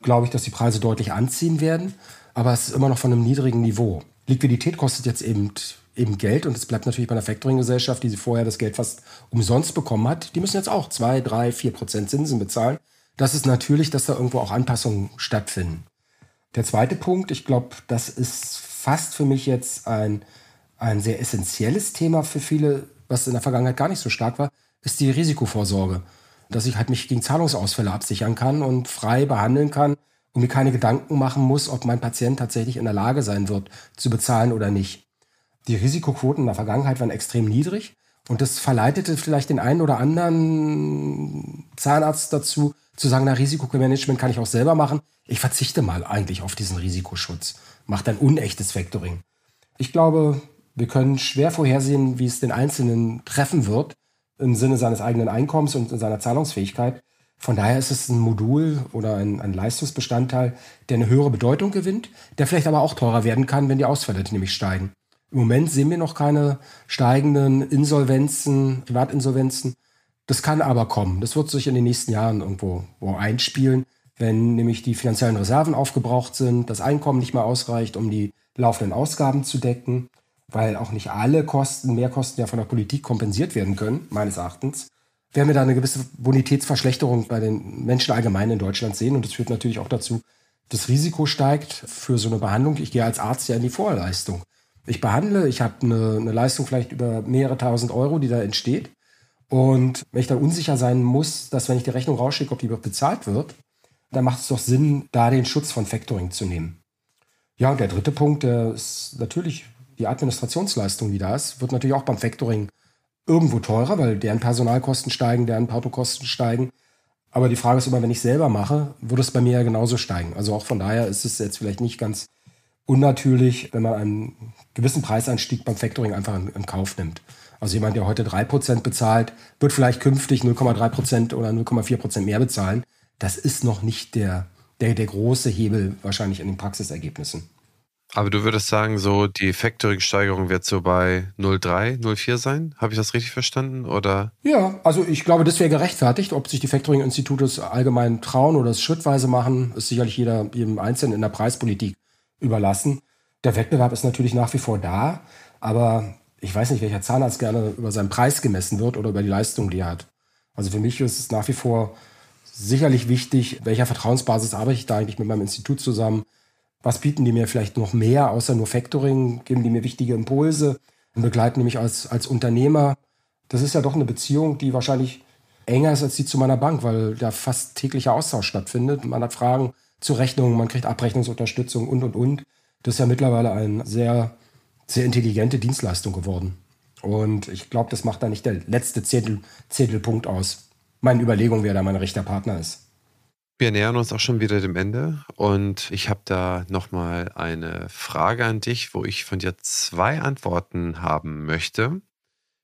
glaube ich, dass die Preise deutlich anziehen werden, aber es ist immer noch von einem niedrigen Niveau. Liquidität kostet jetzt eben, eben Geld und es bleibt natürlich bei einer Factoring-Gesellschaft, die sie vorher das Geld fast umsonst bekommen hat. Die müssen jetzt auch zwei, drei, vier Prozent Zinsen bezahlen. Das ist natürlich, dass da irgendwo auch Anpassungen stattfinden. Der zweite Punkt, ich glaube, das ist fast für mich jetzt ein, ein sehr essentielles Thema für viele, was in der Vergangenheit gar nicht so stark war, ist die Risikovorsorge. Dass ich halt mich gegen Zahlungsausfälle absichern kann und frei behandeln kann und mir keine Gedanken machen muss, ob mein Patient tatsächlich in der Lage sein wird, zu bezahlen oder nicht. Die Risikoquoten in der Vergangenheit waren extrem niedrig und das verleitete vielleicht den einen oder anderen Zahnarzt dazu, zu sagen, na, Risikomanagement kann ich auch selber machen. Ich verzichte mal eigentlich auf diesen Risikoschutz. Macht ein unechtes Factoring. Ich glaube, wir können schwer vorhersehen, wie es den Einzelnen treffen wird im Sinne seines eigenen Einkommens und seiner Zahlungsfähigkeit. Von daher ist es ein Modul oder ein, ein, Leistungsbestandteil, der eine höhere Bedeutung gewinnt, der vielleicht aber auch teurer werden kann, wenn die Ausfälle nämlich steigen. Im Moment sehen wir noch keine steigenden Insolvenzen, Privatinsolvenzen. Das kann aber kommen. Das wird sich in den nächsten Jahren irgendwo einspielen, wenn nämlich die finanziellen Reserven aufgebraucht sind, das Einkommen nicht mehr ausreicht, um die laufenden Ausgaben zu decken, weil auch nicht alle Kosten, Mehrkosten ja von der Politik kompensiert werden können, meines Erachtens, werden wir da eine gewisse Bonitätsverschlechterung bei den Menschen allgemein in Deutschland sehen. Und das führt natürlich auch dazu, das Risiko steigt für so eine Behandlung. Ich gehe als Arzt ja in die Vorleistung. Ich behandle, ich habe eine, eine Leistung vielleicht über mehrere tausend Euro, die da entsteht. Und wenn ich dann unsicher sein muss, dass wenn ich die Rechnung rausschicke, ob die bezahlt wird, dann macht es doch Sinn, da den Schutz von Factoring zu nehmen. Ja, und der dritte Punkt, der ist natürlich die Administrationsleistung, die da ist, wird natürlich auch beim Factoring irgendwo teurer, weil deren Personalkosten steigen, deren Portokosten steigen. Aber die Frage ist immer, wenn ich selber mache, würde es bei mir ja genauso steigen. Also auch von daher ist es jetzt vielleicht nicht ganz unnatürlich, wenn man einen gewissen Preisanstieg beim Factoring einfach in, in Kauf nimmt. Also jemand, der heute 3% bezahlt, wird vielleicht künftig 0,3% oder 0,4% mehr bezahlen. Das ist noch nicht der, der, der große Hebel wahrscheinlich in den Praxisergebnissen. Aber du würdest sagen, so die Factoring-Steigerung wird so bei 0,3, 0,4 sein? Habe ich das richtig verstanden? Oder? Ja, also ich glaube, das wäre gerechtfertigt. Ob sich die Factoring-Institute es allgemein trauen oder es schrittweise machen, ist sicherlich jeder, jedem Einzelnen in der Preispolitik überlassen. Der Wettbewerb ist natürlich nach wie vor da, aber ich weiß nicht, welcher Zahnarzt gerne über seinen Preis gemessen wird oder über die Leistung, die er hat. Also für mich ist es nach wie vor sicherlich wichtig, welcher Vertrauensbasis arbeite ich da eigentlich mit meinem Institut zusammen? Was bieten die mir vielleicht noch mehr, außer nur Factoring? Geben die mir wichtige Impulse und begleiten die mich als, als Unternehmer? Das ist ja doch eine Beziehung, die wahrscheinlich enger ist als die zu meiner Bank, weil da fast täglicher Austausch stattfindet. Man hat Fragen zu Rechnungen, man kriegt Abrechnungsunterstützung und, und, und. Das ist ja mittlerweile eine sehr, sehr intelligente Dienstleistung geworden. Und ich glaube, das macht da nicht der letzte Zettel, Zettelpunkt aus. Meine Überlegung, wer da mein rechter Partner ist. Wir nähern uns auch schon wieder dem Ende und ich habe da nochmal eine Frage an dich, wo ich von dir zwei Antworten haben möchte.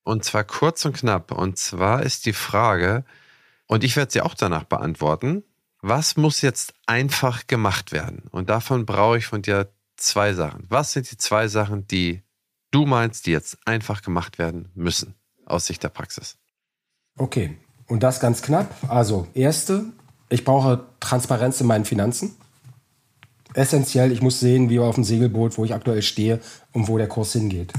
Und zwar kurz und knapp. Und zwar ist die Frage, und ich werde sie auch danach beantworten, was muss jetzt einfach gemacht werden? Und davon brauche ich von dir zwei Sachen. Was sind die zwei Sachen, die du meinst, die jetzt einfach gemacht werden müssen aus Sicht der Praxis? Okay, und das ganz knapp. Also, erste, ich brauche Transparenz in meinen Finanzen. Essentiell, ich muss sehen, wie auf dem Segelboot, wo ich aktuell stehe und wo der Kurs hingeht.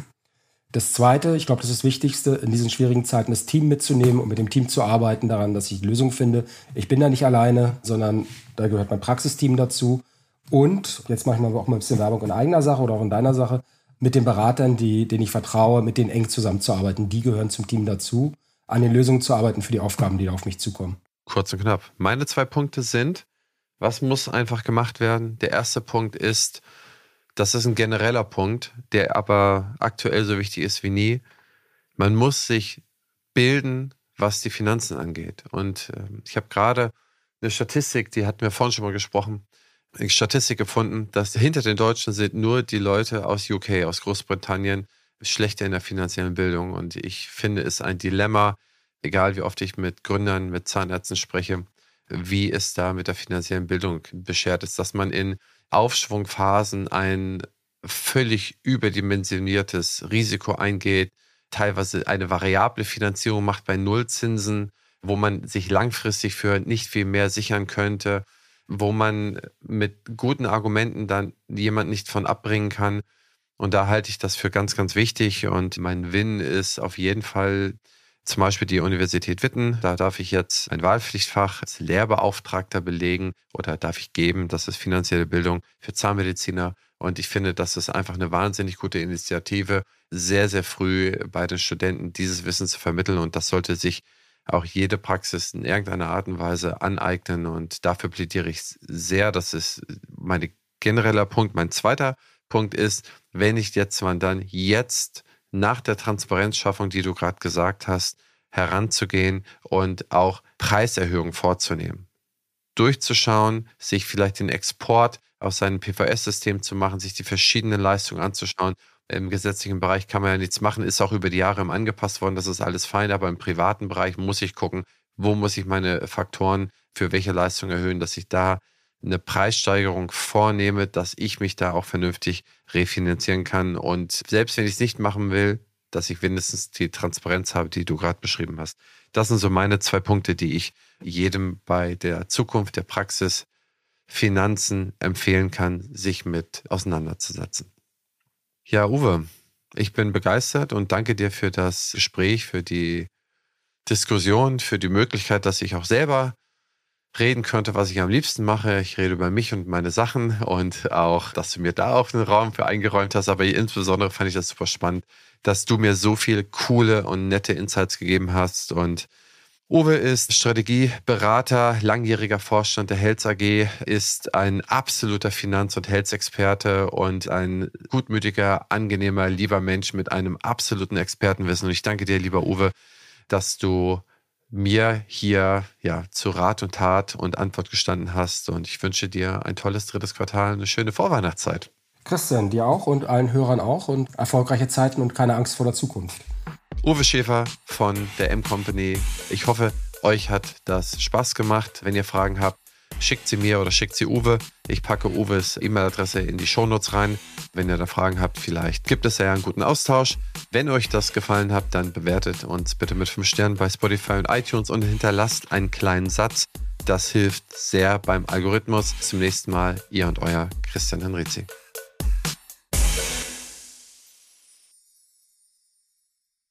Das Zweite, ich glaube, das ist das Wichtigste, in diesen schwierigen Zeiten das Team mitzunehmen und mit dem Team zu arbeiten daran, dass ich Lösungen finde. Ich bin da nicht alleine, sondern da gehört mein Praxisteam dazu. Und jetzt mache ich mal auch mal ein bisschen Werbung in eigener Sache oder auch in deiner Sache, mit den Beratern, die, denen ich vertraue, mit denen eng zusammenzuarbeiten. Die gehören zum Team dazu, an den Lösungen zu arbeiten für die Aufgaben, die da auf mich zukommen. Kurz und knapp. Meine zwei Punkte sind, was muss einfach gemacht werden? Der erste Punkt ist, das ist ein genereller Punkt, der aber aktuell so wichtig ist wie nie. Man muss sich bilden, was die Finanzen angeht. Und äh, ich habe gerade eine Statistik, die hatten wir vorhin schon mal gesprochen, Statistik gefunden, dass hinter den Deutschen sind nur die Leute aus UK, aus Großbritannien, schlechter in der finanziellen Bildung. Und ich finde es ein Dilemma, egal wie oft ich mit Gründern, mit Zahnärzten spreche, wie es da mit der finanziellen Bildung beschert ist, dass man in Aufschwungphasen ein völlig überdimensioniertes Risiko eingeht, teilweise eine variable Finanzierung macht bei Nullzinsen, wo man sich langfristig für nicht viel mehr sichern könnte, wo man mit guten Argumenten dann jemand nicht von abbringen kann. Und da halte ich das für ganz, ganz wichtig. Und mein Win ist auf jeden Fall zum Beispiel die Universität Witten. Da darf ich jetzt ein Wahlpflichtfach als Lehrbeauftragter belegen oder darf ich geben. Das ist finanzielle Bildung für Zahnmediziner. Und ich finde, das ist einfach eine wahnsinnig gute Initiative, sehr, sehr früh bei den Studenten dieses Wissen zu vermitteln. Und das sollte sich auch jede Praxis in irgendeiner Art und Weise aneignen. Und dafür plädiere ich sehr. Das ist mein genereller Punkt. Mein zweiter Punkt ist, wenn nicht jetzt, wann dann jetzt nach der Transparenzschaffung, die du gerade gesagt hast, heranzugehen und auch Preiserhöhungen vorzunehmen. Durchzuschauen, sich vielleicht den Export aus seinem PVS-System zu machen, sich die verschiedenen Leistungen anzuschauen. Im gesetzlichen Bereich kann man ja nichts machen, ist auch über die Jahre angepasst worden, das ist alles fein, aber im privaten Bereich muss ich gucken, wo muss ich meine Faktoren für welche Leistung erhöhen, dass ich da eine Preissteigerung vornehme, dass ich mich da auch vernünftig refinanzieren kann. Und selbst wenn ich es nicht machen will, dass ich wenigstens die Transparenz habe, die du gerade beschrieben hast. Das sind so meine zwei Punkte, die ich jedem bei der Zukunft der Praxis Finanzen empfehlen kann, sich mit auseinanderzusetzen. Ja, Uwe, ich bin begeistert und danke dir für das Gespräch, für die Diskussion, für die Möglichkeit, dass ich auch selber reden könnte, was ich am liebsten mache. Ich rede über mich und meine Sachen und auch, dass du mir da auch einen Raum für eingeräumt hast. Aber insbesondere fand ich das super spannend, dass du mir so viele coole und nette Insights gegeben hast. Und Uwe ist Strategieberater, langjähriger Vorstand der Health AG, ist ein absoluter Finanz- und Health-Experte und ein gutmütiger, angenehmer, lieber Mensch mit einem absoluten Expertenwissen. Und ich danke dir, lieber Uwe, dass du mir hier ja zu Rat und Tat und Antwort gestanden hast. Und ich wünsche dir ein tolles drittes Quartal, eine schöne Vorweihnachtszeit. Christian, dir auch und allen Hörern auch und erfolgreiche Zeiten und keine Angst vor der Zukunft. Uwe Schäfer von der M-Company. Ich hoffe, euch hat das Spaß gemacht. Wenn ihr Fragen habt, schickt sie mir oder schickt sie Uwe. Ich packe Uwes E-Mail-Adresse in die Shownotes rein. Wenn ihr da Fragen habt, vielleicht gibt es ja einen guten Austausch. Wenn euch das gefallen hat, dann bewertet uns bitte mit 5 Sternen bei Spotify und iTunes und hinterlasst einen kleinen Satz. Das hilft sehr beim Algorithmus. Zum nächsten Mal, ihr und euer Christian Henrizi.